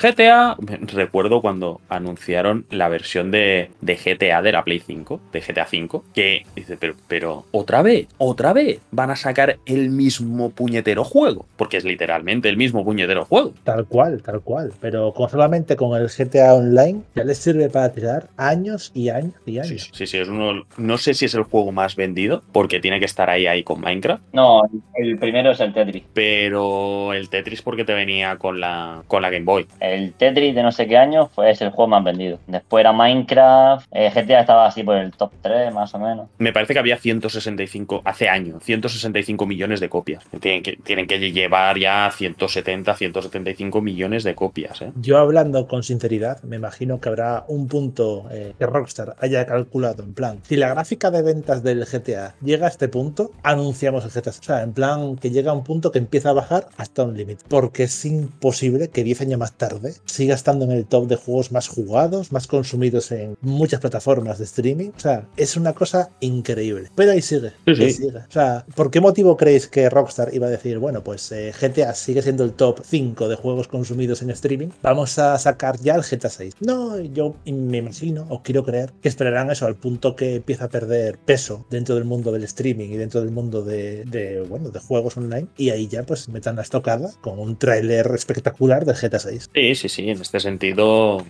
GTA. Recuerdo cuando anunciaron la versión de, de GTA de la Play 5, de GTA 5, que dice, pero, pero, otra vez, otra vez van a sacar el mismo puñetero juego, porque es literalmente el mismo puñetero juego. Tal cual, tal cual. Pero con, solamente con el GTA Online ya les sirve para tirar años y años y años. Sí, sí, es uno. No sé si es el juego más vendido, porque tiene que estar ahí, ahí con Minecraft. No, el primero es el Tetris. Pero el Tetris porque te venía con la, con la Game Boy. El Tetris de no sé qué año fue el juego más vendido. Después era Minecraft, eh, GTA estaba así por el top 3 más o menos. Me parece que había 165, hace años, 165 millones de copias. Tienen que, tienen que llevar ya 170, 175 millones de copias. ¿eh? Yo hablando con sinceridad, me imagino que habrá un punto eh, que Rockstar haya calculado en plan, si la gráfica de ventas del GTA llega a este punto, anunciamos el GTA. O sea, en plan que llega a un punto que empieza a bajar hasta un límite. Porque es imposible que 10 años más tarde siga estando en el top de juegos más jugados, más consumidos en muchas plataformas de streaming. O sea, es una cosa increíble. Pero ahí sigue. ahí sigue. O sea, ¿por qué motivo creéis que Rockstar iba a decir, bueno, pues eh, GTA sigue siendo el top 5 de juegos consumidos en streaming? Vamos a sacar ya el GTA 6. No, yo me imagino o quiero creer que esperarán eso al punto que empieza a perder peso dentro del mundo del streaming y dentro del mundo de, de bueno, de juegos online y ahí ya pues metan la estocada con un tráiler espectacular de GTA 6. Sí, sí, sí, en este sentido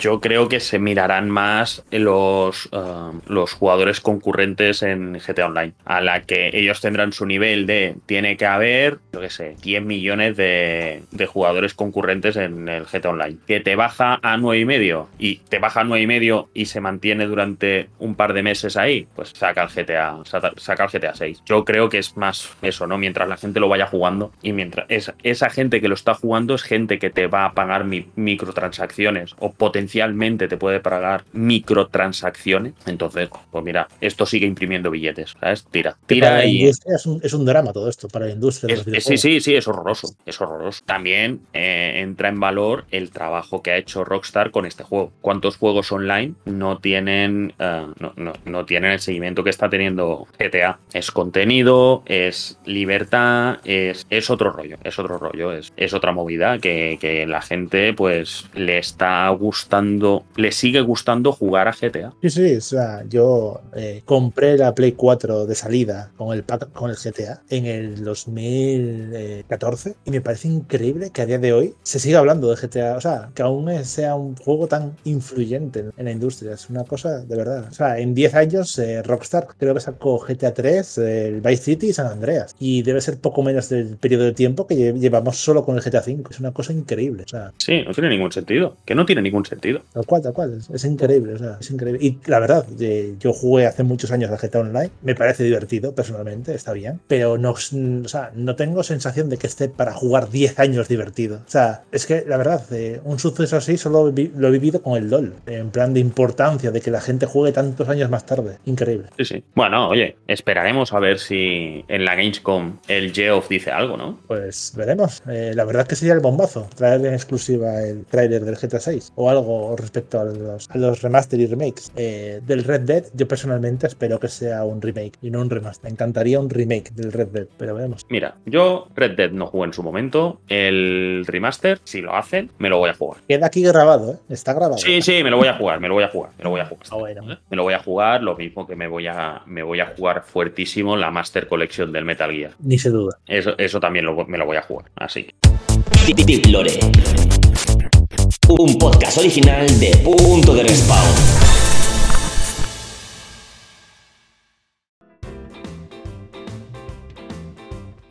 yo creo que se mirarán más los, uh, los jugadores concurrentes en GTA Online, a la que ellos tendrán su nivel de tiene que haber, yo qué sé, 10 millones de, de jugadores concurrentes en el GTA Online, que te baja a 9,5 y te baja a 9,5 y se mantiene durante un par de meses ahí, pues saca el GTA, saca el GTA 6. Yo creo que es más eso, ¿no? Mientras la gente lo vaya jugando y mientras esa, esa gente que lo está jugando es gente que te va a pagar mi, microtransacciones o potencialmente te puede pagar microtransacciones. Entonces, pues mira, esto sigue imprimiendo billetes, ¿sabes? Tira, tira y... Es un, es un, drama todo esto para la industria. Es, es, sí, sí, sí, es horroroso, es horroroso. También eh, entra en valor el trabajo que ha hecho Rockstar con este juego. ¿Cuántos juegos online no tienen, uh, no, no, no tienen el seguimiento que está teniendo GTA? Es contenido, es libertad, es, es otro rollo, es otro rollo, es, es otra movida que, que, la gente pues le está gustando, le sigue gustando jugar a GTA. Sí, sí, o sea, yo eh, compré la Play 4 de salida con el, con el GTA en el 2014 y me parece increíble que a día de hoy se siga hablando de GTA, o sea, que aún sea un juego tan influyente en la industria, es una cosa de verdad. O sea, en 10 años eh, Rockstar creo que sacó GTA 3, el Vice City y San Andreas y debe ser poco menos del periodo de tiempo que llevamos solo con el GTA 5, es una cosa increíble. O sea, sí, no tiene ningún sentido, que no tiene ningún sentido. Tal cual, tal cual, es, es increíble, o sea, es increíble. Y la verdad, yo jugué hace muchos años al GTA Online, me parece divertido personalmente, está bien, pero no, o sea, no tengo sensación de que esté para jugar 10 años divertido. O sea, es que la verdad, eh, un suceso así solo lo he vivido con el LOL, en plan de importancia, de que la gente juegue tantos años más tarde. Increíble. Sí, sí. Bueno, oye, esperaremos a ver si en la Gamescom el Geoff dice algo, ¿no? Pues veremos. Eh, la verdad que sería el bombazo, traer en exclusiva el tráiler del GTA 6 o algo respecto a los, a los remaster y remakes. Eh, del Red Dead, yo personalmente espero que sea un remake y no un remaster. Me encantaría un remake del Red Dead, pero veremos. Mira, yo Red Dead no jugué en su momento. El remaster, si lo hacen, me lo voy a jugar. Queda aquí grabado, ¿eh? Está grabado. Sí, sí, me lo voy a jugar, me lo voy a jugar, me lo voy a jugar. Ah, bueno. Me lo voy a jugar, lo mismo que me voy a, me voy a jugar fuertísimo la Master Collection del Metal Gear. Ni se duda. Eso, eso también lo, me lo voy a jugar, así. Lore. Un podcast original de Punto de Respawn.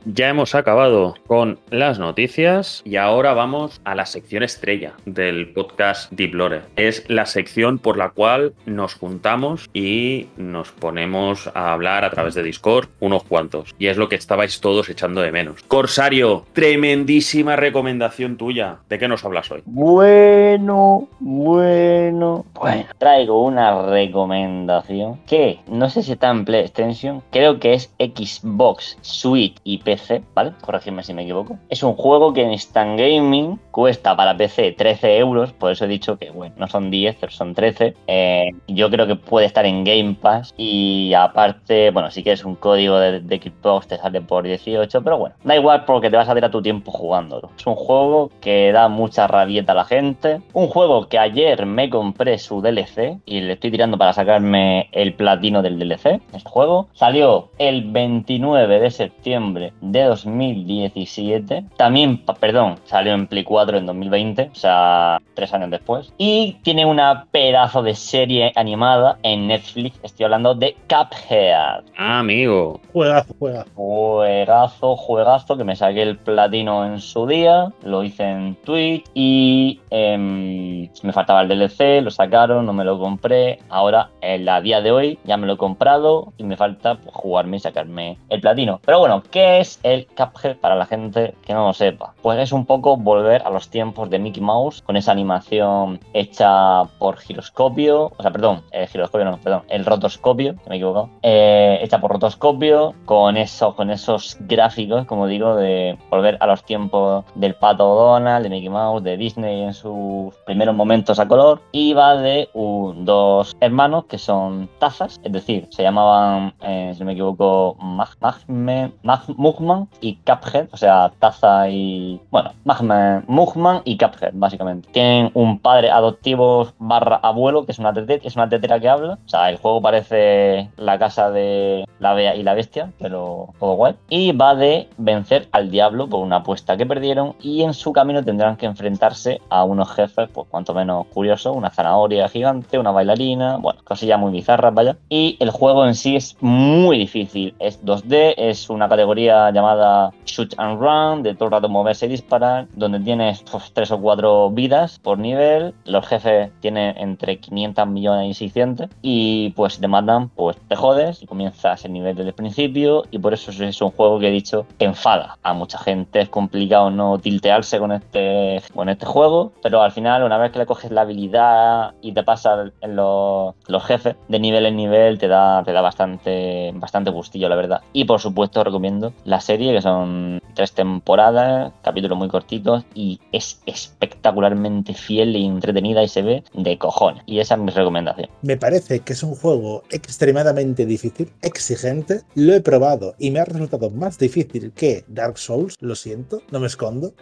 Ya hemos acabado con las noticias y ahora vamos a la sección estrella del podcast Deep Lore. Es la sección por la cual nos juntamos y nos ponemos a hablar a través de Discord unos cuantos. Y es lo que estabais todos echando de menos. Corsario, tremendísima recomendación tuya. ¿De qué nos hablas hoy? Bueno, bueno. Bueno, traigo una recomendación que no sé si está en PlayStation, creo que es Xbox, Switch y PC PC, ¿vale? Corregidme si me equivoco. Es un juego que en Instant Gaming cuesta para PC 13 euros, por eso he dicho que, bueno, no son 10, pero son 13. Eh, yo creo que puede estar en Game Pass y aparte, bueno, si quieres un código de, de Xbox te sale por 18, pero bueno, da igual porque te vas a ver a tu tiempo jugándolo. Es un juego que da mucha rabieta a la gente. Un juego que ayer me compré su DLC y le estoy tirando para sacarme el platino del DLC. Este juego salió el 29 de septiembre de 2017. También, perdón, salió en Play 4 en 2020, o sea, tres años después. Y tiene una pedazo de serie animada en Netflix. Estoy hablando de Cuphead. Ah, amigo. Juegazo, juegazo. Juegazo, juegazo, que me saqué el platino en su día, lo hice en Twitch y em, me faltaba el DLC, lo sacaron, no me lo compré. Ahora, en la día de hoy, ya me lo he comprado y me falta pues, jugarme y sacarme el platino. Pero bueno, ¿qué es el Cuphead para la gente que no lo sepa? Pues es un poco volver a los tiempos de Mickey Mouse con esa animación hecha por giroscopio, o sea, perdón, el giroscopio no, perdón, el rotoscopio, me he equivocado, eh, hecha por rotoscopio con eso, con esos gráficos, como digo, de volver a los tiempos del pato Donald, de Mickey Mouse, de Disney en sus primeros momentos a color, y va de un- dos hermanos que son tazas, es decir, se llamaban, eh, si no me equivoco, Mag, Magme- Mag- Mugman y Cuphead, o sea, taza y, bueno, Magme- Mugman y Cuphead, básicamente. Tienen un padre adoptivo barra abuelo, que es una, tete- es una tetera que habla, o sea, el juego parece la casa de la Bea y la Bestia, pero todo guay. Y va de vencer al diablo por una apuesta que perdieron y en su camino tendrán que enfrentarse a unos jefes, pues cuanto menos curiosos, una zanahoria gigante, una bailarina, bueno, cosillas muy bizarras, vaya. Y el juego en sí es muy difícil, es 2D, es una categoría llamada Shoot and Run, de todo el rato moverse y disparar, donde tienes pues, tres o cuatro vidas por nivel, los jefes tienen entre 500 millones y 600 y pues si te matan, pues te jodes y comienzas el nivel desde el principio y por eso es un juego que he dicho que enfada a mucha gente, es complicado no tiltearse con este, con este juego, pero al final una vez que le coges la habilidad y te pasas en los, los jefes de nivel en nivel te da, te da bastante, bastante gustillo la verdad. Y por supuesto recomiendo la serie que son tres temporadas, capítulos muy cortitos y es espectacularmente fiel y entretenida y se ve de cojones. Y esa es mi recomendación. Me parece que es un juego extremadamente difícil, exigente. Lo he probado y me ha resultado más difícil que Dark Souls, lo siento, no me escondo.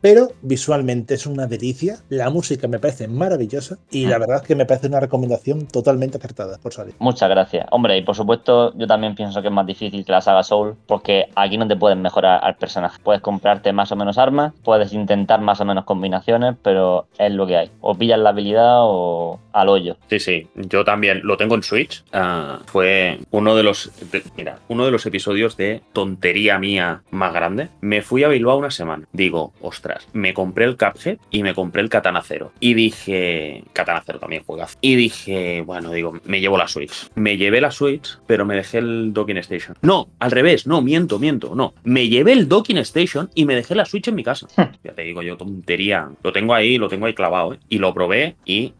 Pero visualmente es una delicia, la música me parece maravillosa y la verdad es que me parece una recomendación totalmente acertada por salir. Muchas gracias. Hombre, y por supuesto, yo también pienso que es más difícil que la saga Soul, porque aquí no te puedes mejorar al personaje. Puedes comprarte más o menos armas, puedes intentar más o menos combinaciones, pero es lo que hay. O pillas la habilidad o al hoyo. Sí, sí, yo también lo tengo en Switch. Ah, fue uno de los, de- mira, uno de los episodios de tontería mía más grande. Me fui a Bilbao una semana. Digo, ostras, me compré el Cuphead y me compré el Katana Zero. Y dije, Katana Zero también juegas. Y dije, bueno, digo, me llevo la Switch. Me llevé la Switch, pero me dejé el Docking Station. No, al revés, no, miento, miento, no. Me llevé el Docking Station y me dejé la Switch en mi casa. Ya te digo yo, tontería. Lo tengo ahí, lo tengo ahí clavado, ¿eh? Y lo probé y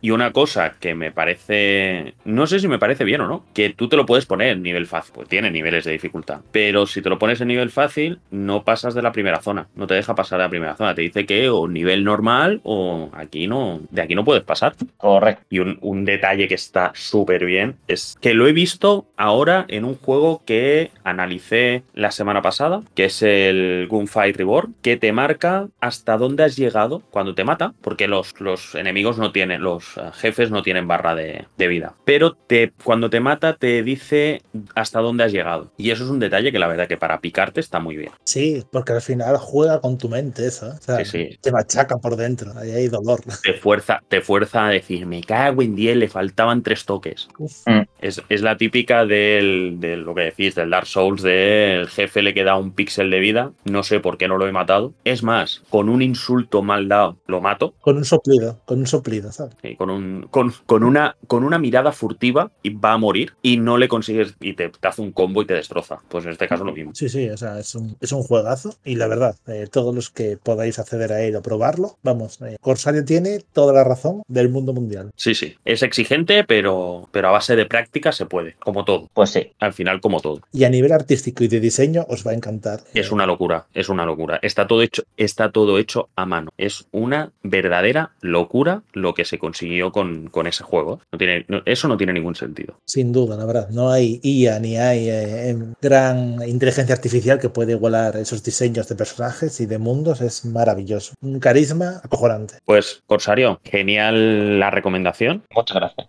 Y una cosa que me parece. No sé si me parece bien o no. Que tú te lo puedes poner en nivel fácil. Pues tiene niveles de dificultad. Pero si te lo pones en nivel fácil, no pasas de la primera zona. No te deja pasar de la primera zona. Te dice que o nivel normal o aquí no. De aquí no puedes pasar. Correcto. Y un, un detalle que está súper bien es que lo he visto ahora en un juego que analicé la semana pasada, que es el Gunfight Reborn, que te marca hasta dónde has llegado cuando te mata, porque los, los enemigos no tienen, los eh, jefes no tienen barra de, de vida. Pero te, cuando te mata te dice hasta dónde has llegado. Y eso es un detalle que la verdad que para picarte está muy bien. Sí, porque al final juega con tu mente eso. ¿eh? O sea, Sí, sí. te machaca por dentro, ahí hay dolor. Te fuerza, te fuerza a decir, me cago en 10, le faltaban tres toques. Uf. Es, es la típica del, de lo que decís, del Dark Souls, del jefe le queda un píxel de vida, no sé por qué no lo he matado. Es más, con un insulto mal dado lo mato, Con un soplido, con un soplido, ¿sabes? sí, con, un, con, con una, con una mirada furtiva y va a morir y no le consigues y te, te hace un combo y te destroza. Pues en este caso lo mismo. Sí, sí, o sea, es un, es un juegazo y la verdad, eh, todos los que podáis acceder a él o probarlo, vamos, eh, Corsario tiene toda la razón del mundo mundial. Sí, sí. Es exigente, pero, pero a base de práctica práctica se puede, como todo. Pues sí. Al final, como todo. Y a nivel artístico y de diseño os va a encantar. Es una locura, es una locura. Está todo hecho, está todo hecho a mano. Es una verdadera locura lo que se consiguió con, con ese juego. No tiene, no- eso no tiene ningún sentido. Sin duda, la verdad. No hay IA ni hay eh, em, gran inteligencia artificial que puede igualar esos diseños de personajes y de mundos. Es maravilloso. Un carisma acojonante. Pues, Corsario, genial la recomendación. Muchas gracias.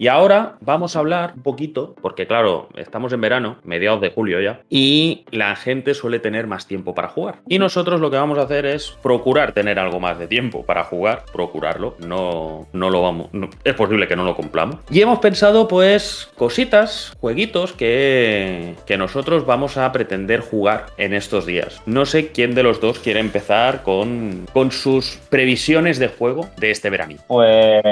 Y ahora vamos a hablar un poquito, porque claro, estamos en verano, mediados de julio ya, y la gente suele tener más tiempo para jugar. Y nosotros lo que vamos a hacer es procurar tener algo más de tiempo para jugar, procurarlo, no, no lo vamos, no- es posible que no lo cumplamos. Y hemos pensado pues cositas, jueguitos que, que nosotros vamos a pretender jugar en estos días. No sé quién de los dos quiere empezar con, con sus previsiones de juego de este verano. Pues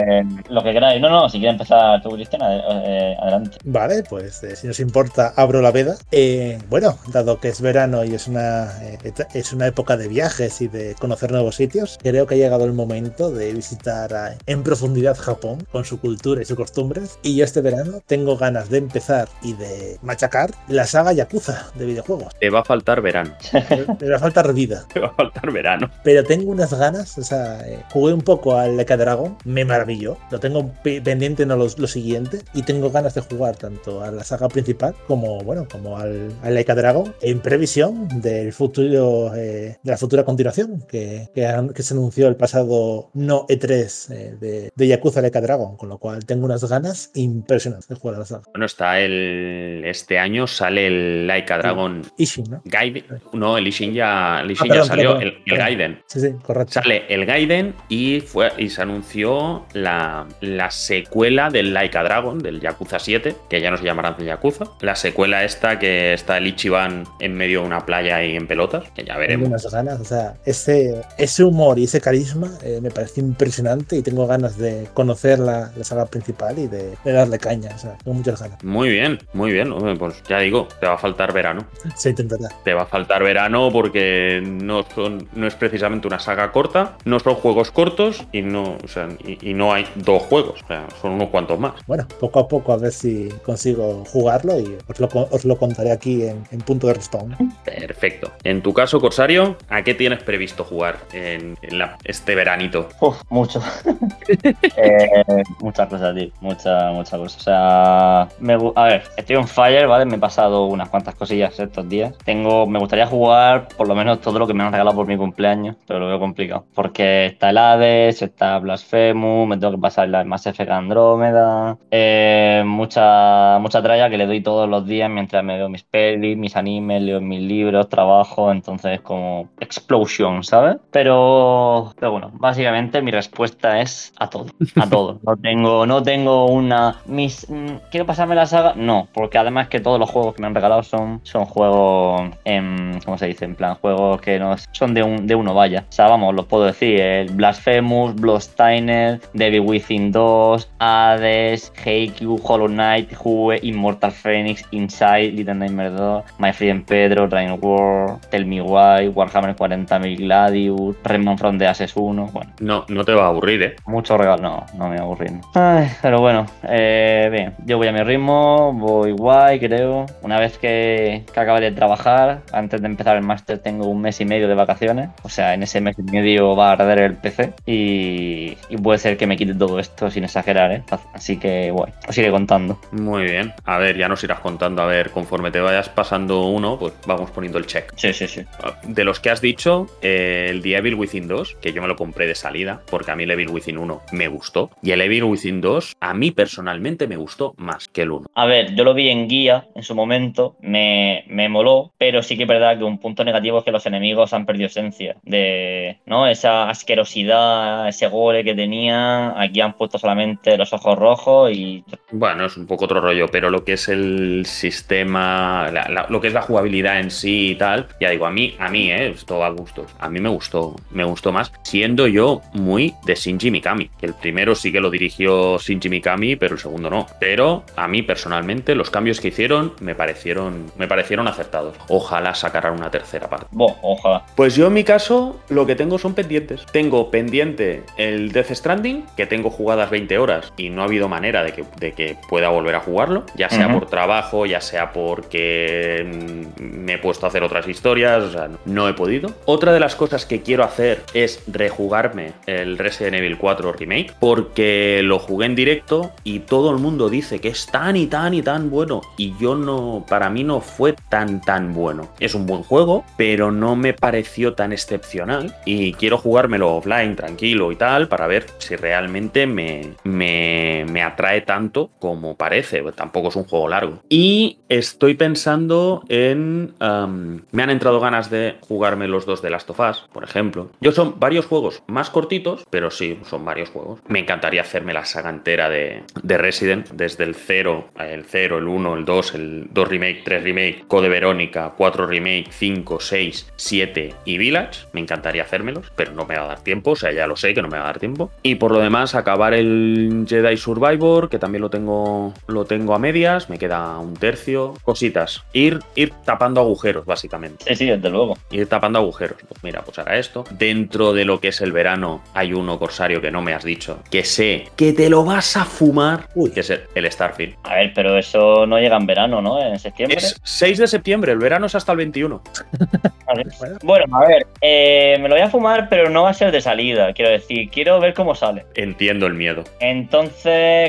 lo que queráis. No, no, si quieres empezar tú, Cristian, ade- eh, adelante. Vale, pues eh, si nos importa, abro la veda. Eh, bueno, dado que es verano y es una, eh, es una época de viajes y de conocer nuevos sitios, creo que ha llegado el momento de visitar a- en profundidad Japón con su cultura y sus costumbres. Y yo este verano tengo ganas de empezar y de machacar la saga Yakuza de videojuegos. Te va a faltar verano. Me va a faltar vida. Te va a faltar verano. Pero tengo unas ganas, o sea, eh, jugué un poco al Like a Dragon, me maravilló, lo tengo pe- pendiente no lo, lo siguiente y tengo ganas de jugar tanto a la saga principal como, bueno, como al, al Like a Dragon en previsión del futuro, eh, de la futura continuación que, que, se anunció el pasado no E3 eh, de, de Yakuza Like a Dragon, con lo cual tengo unas ganas impresionantes de jugar a la saga. Bueno, está el. Este año sale el Laika Dragon Ishin, ¿no? Gaiden. No, el Ishin ya, el Ishin Ah, perdón, ya salió, perdón, el, el perdón. Gaiden. Sí, sí, correcto. Sale el Gaiden y, fue, y se anunció la, la secuela del Laika Dragon, del Yakuza 7, que ya no se llamará Yakuza. La secuela esta que está el Ichiban en medio de una playa y en pelotas, que ya Tengo veremos. unas ganas, o sea, ese, ese humor y ese carisma eh, me parece impresionante y tengo ganas de conocer la, la saga principal y de, de darle caña, o sea, tengo muchas ganas. Muy bien, muy bien. Pues ya digo, te va a faltar verano. Se intentará. Te va a faltar verano porque no, son, no es precisamente una saga corta, no son juegos cortos y no, o sea, y, y no hay dos juegos, o sea, son unos cuantos más. Bueno, poco a poco a ver si consigo jugarlo y os lo, os lo contaré aquí en, en punto de respawn. Perfecto. En tu caso, Corsario, ¿a qué tienes previsto jugar en, en la- este veranito? Uf, mucho. Eh, muchas cosas, tío. Muchas, muchas cosas. O sea, me a ver, estoy on fire, ¿vale? Me he pasado unas cuantas cosillas estos días. Tengo, me gustaría jugar por lo menos todo lo que me han regalado por mi cumpleaños, pero lo veo complicado. Porque está el Hades, está Blasphemous, me tengo que pasar la Mass Effect Andrómeda. Eh, mucha, mucha tralla que le doy todos los días mientras me veo mis pelis, mis animes, leo mis libros, trabajo. Entonces, como explosion, ¿sabes? Pero, pero bueno, básicamente mi respuesta es a todo. A todo. No tengo, no tengo una. Mis, mm, ¿Quiero pasarme la saga? No, porque además que todos los juegos que me han regalado son, son juegos. En, ¿Cómo se dice? En plan, juegos que no son de, un, de uno, vaya. O sea, vamos, los puedo decir: el Blasphemous, Bloodstained, Devil Within 2, Hades, Haikyuu, Hollow Knight, Hue, Immortal Phoenix, Inside, Little Nightmare 2, My Friend Pedro, Rain War, Tell Me Why, Warhammer 40.000 Gladius, Redmond from the Ashes 1. Bueno, No, no te va a aburrir, ¿eh? mucho regalo. No, no me aburrí. no. Ay, pero bueno, eh, bien, yo voy a mi ritmo, voy guay, creo. Una vez que, que acabe de trabajar, antes de empezar el máster, tengo un mes y medio de vacaciones. O sea, en ese mes y medio va a arder el PC y, y puede ser que me quite todo esto sin exagerar, ¿eh? Así que, guay, os iré contando. Muy bien. A ver, ya nos irás contando. A ver, conforme te vayas pasando uno, pues vamos poniendo el check. Sí, sí, sí. De los que has dicho, eh, el The Evil Within 2, que yo me lo compré de salida, porque a mí el Evil Within 1 me gustó. Y el Evil Within 2, a mí personalmente me gustó más que el 1. A ver, yo lo vi en guía en su momento, me, me moló, pero sí que es verdad que un punto negativo es que los enemigos han perdido esencia de, ¿no? Esa asquerosidad, ese gore que tenía, aquí han puesto solamente los ojos rojos y Bueno, es un poco otro rollo, pero lo que es el sistema, la- la- lo que es la jugabilidad en sí y tal, ya digo, a mí, a mí, eh, esto va a gustos. A mí me gustó, me gustó más, siendo yo muy de Shinji Mikami. que El primero sí que lo dirigió Shinji Mikami, pero el segundo no. Pero a mí personalmente los cambios que hicieron me parecieron, me parecieron acertados. Ojalá sacaran una tercera parte. Bo, ojalá. Pues yo en mi caso lo que tengo son pendientes. Tengo pendiente el Death Stranding, que tengo jugadas 20 horas y no ha habido manera de que, de que pueda volver a jugarlo, ya sea por trabajo, ya sea porque mm, me he puesto a hacer otras historias, o sea, no he podido. Otra de las cosas que quiero hacer es rejugarme el Resident Evil 4 Remake, porque lo jugué en directo y todo el mundo dice que es tan y tan y tan bueno, y yo no, para mí no fue tan tan bueno. Es un buen juego, pero no me pareció tan excepcional y quiero jugármelo offline, tranquilo y tal, para ver si realmente me, me, me atrae tanto como parece. Tampoco es un juego largo. Y estoy pensando en... me han entrado ganas de jugarme los dos de Last of Us, por ejemplo. Yo son varios juegos más cortitos, pero sí, son varios juegos. Me encantaría hacerme la saga entera de, de Resident, desde el 0, el 0, el 1, el 2, el 2 remake, 3 remake, Code Verónica, 4 remake, 5, 6, 7 y Village. Me encantaría hacérmelos, pero no me va a dar tiempo, o sea, ya lo sé que no me va a dar tiempo. Y por lo demás, acabar el Jedi Survivor, que también lo tengo, lo tengo a medias, me queda un tercio. Cositas. Ir, ir tapando agujeros, básicamente Sí, sí, desde luego. ir tapando agujeros. Pues mira, pues ahora esto. Dentro de lo que es el verano, hay uno, Corsario, que no me has dicho, que sé que te lo vas a fumar, Uy. que es el, el Starfield. A ver, pero eso no llega en verano, ¿no? En septiembre. Es 6 de septiembre, el verano es hasta el 21. Vale. Bueno. Bueno, a ver, eh, me lo voy a fumar, pero no va a ser de salida. Quiero decir, quiero ver cómo sale. Entiendo el miedo. Entonces,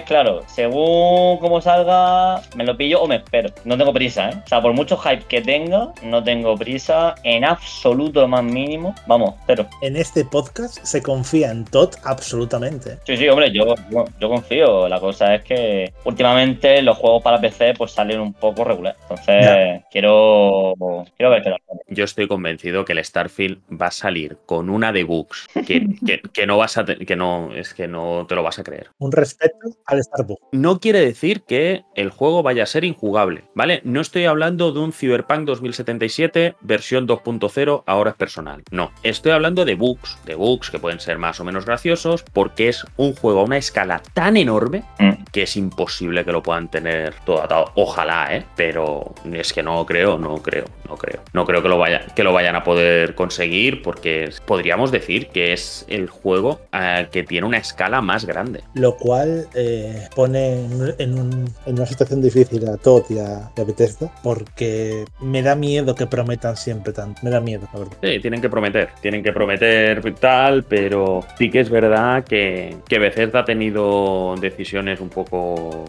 claro, según cómo salga, me lo pillo o me espero. No tengo prisa, ¿eh? O sea, por mucho hype que tenga, no tengo prisa en absoluto lo más mínimo. Vamos, cero. En este podcast se confía en Todd absolutamente. Sí, sí, hombre, yo, yo, yo confío. La cosa es que últimamente los juegos para PC pues salen un poco regular. Entonces, Ya. quiero, quiero ver qué tal. Yo estoy convencido que el Starfield va a salir con una de bugs que, que- que no vas a que no es que no te lo vas a creer. Un respeto al Starbucks. No quiere decir que el juego vaya a ser injugable, ¿vale? No estoy hablando de un Cyberpunk 2077 versión 2.0 ahora es personal. No, estoy hablando de bugs, de bugs que pueden ser más o menos graciosos porque es un juego a una escala tan enorme Mm. Que es imposible que lo puedan tener todo atado. Ojalá, ¿eh? Pero es que no creo, no creo, no creo. No creo que lo, vaya, que lo vayan a poder conseguir porque podríamos decir que es el juego eh, que tiene una escala más grande. Lo cual eh, pone en, en un- en una situación difícil a Todd y a, y a Bethesda porque me da miedo que prometan siempre tanto. Me da miedo, la verdad. Sí, tienen que prometer, tienen que prometer tal, pero sí que es verdad que, que Bethesda ha tenido decisiones un poco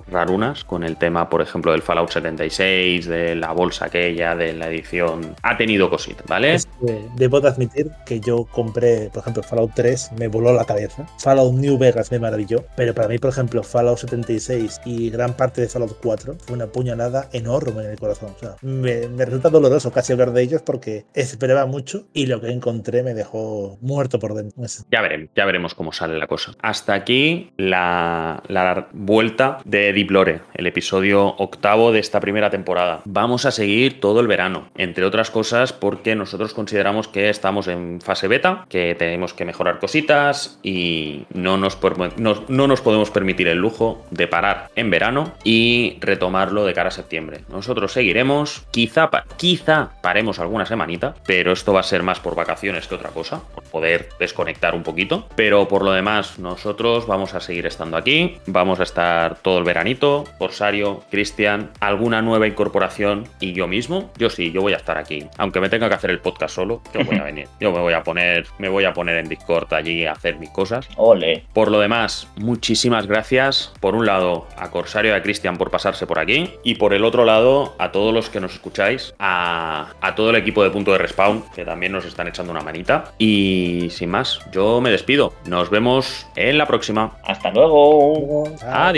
rarunas con el tema, por ejemplo, del Fallout 76, de la bolsa aquella, de la edición. Ha tenido cositas, ¿vale? Es que debo de admitir que yo compré, por ejemplo, Fallout 3, me voló la cabeza. Fallout New Vegas me maravilló. Pero para mí, por ejemplo, Fallout 76 y gran parte de Fallout 4 fue una puñalada enorme en el corazón. O sea, me, me resulta doloroso casi hablar de ellos porque esperaba mucho y lo que encontré me dejó muerto por dentro. Ya veremos, ya veremos cómo sale la cosa. Hasta aquí la, la vuelta de Deep Lore, el episodio octavo de esta primera temporada. Vamos a seguir todo el verano, entre otras cosas porque nosotros consideramos que estamos en fase beta, que tenemos que mejorar cositas y no nos, nos- no nos podemos permitir el lujo de parar en verano y retomarlo de cara a septiembre. Nosotros seguiremos, quizá, quizá paremos alguna semanita, pero esto va a ser más por vacaciones que otra cosa, por poder desconectar un poquito. Pero por lo demás, nosotros vamos a seguir estando aquí, vamos a estar todo el veranito, Corsario, Cristian, alguna nueva incorporación y yo mismo. Yo sí, yo voy a estar aquí, aunque me tenga que hacer el podcast solo, yo voy a venir. Yo me voy a poner, me voy a poner en Discord allí a hacer mis cosas. Ole. Por lo demás, muchísimas gracias. Por un lado, a Corsario y a Cristian por pasarse por aquí. Y por el otro lado, a todos los que nos escucháis. A, a todo el equipo de Punto de Respawn, que también nos están echando una manita. Y sin más, yo me despido. Nos vemos en la próxima. Hasta luego.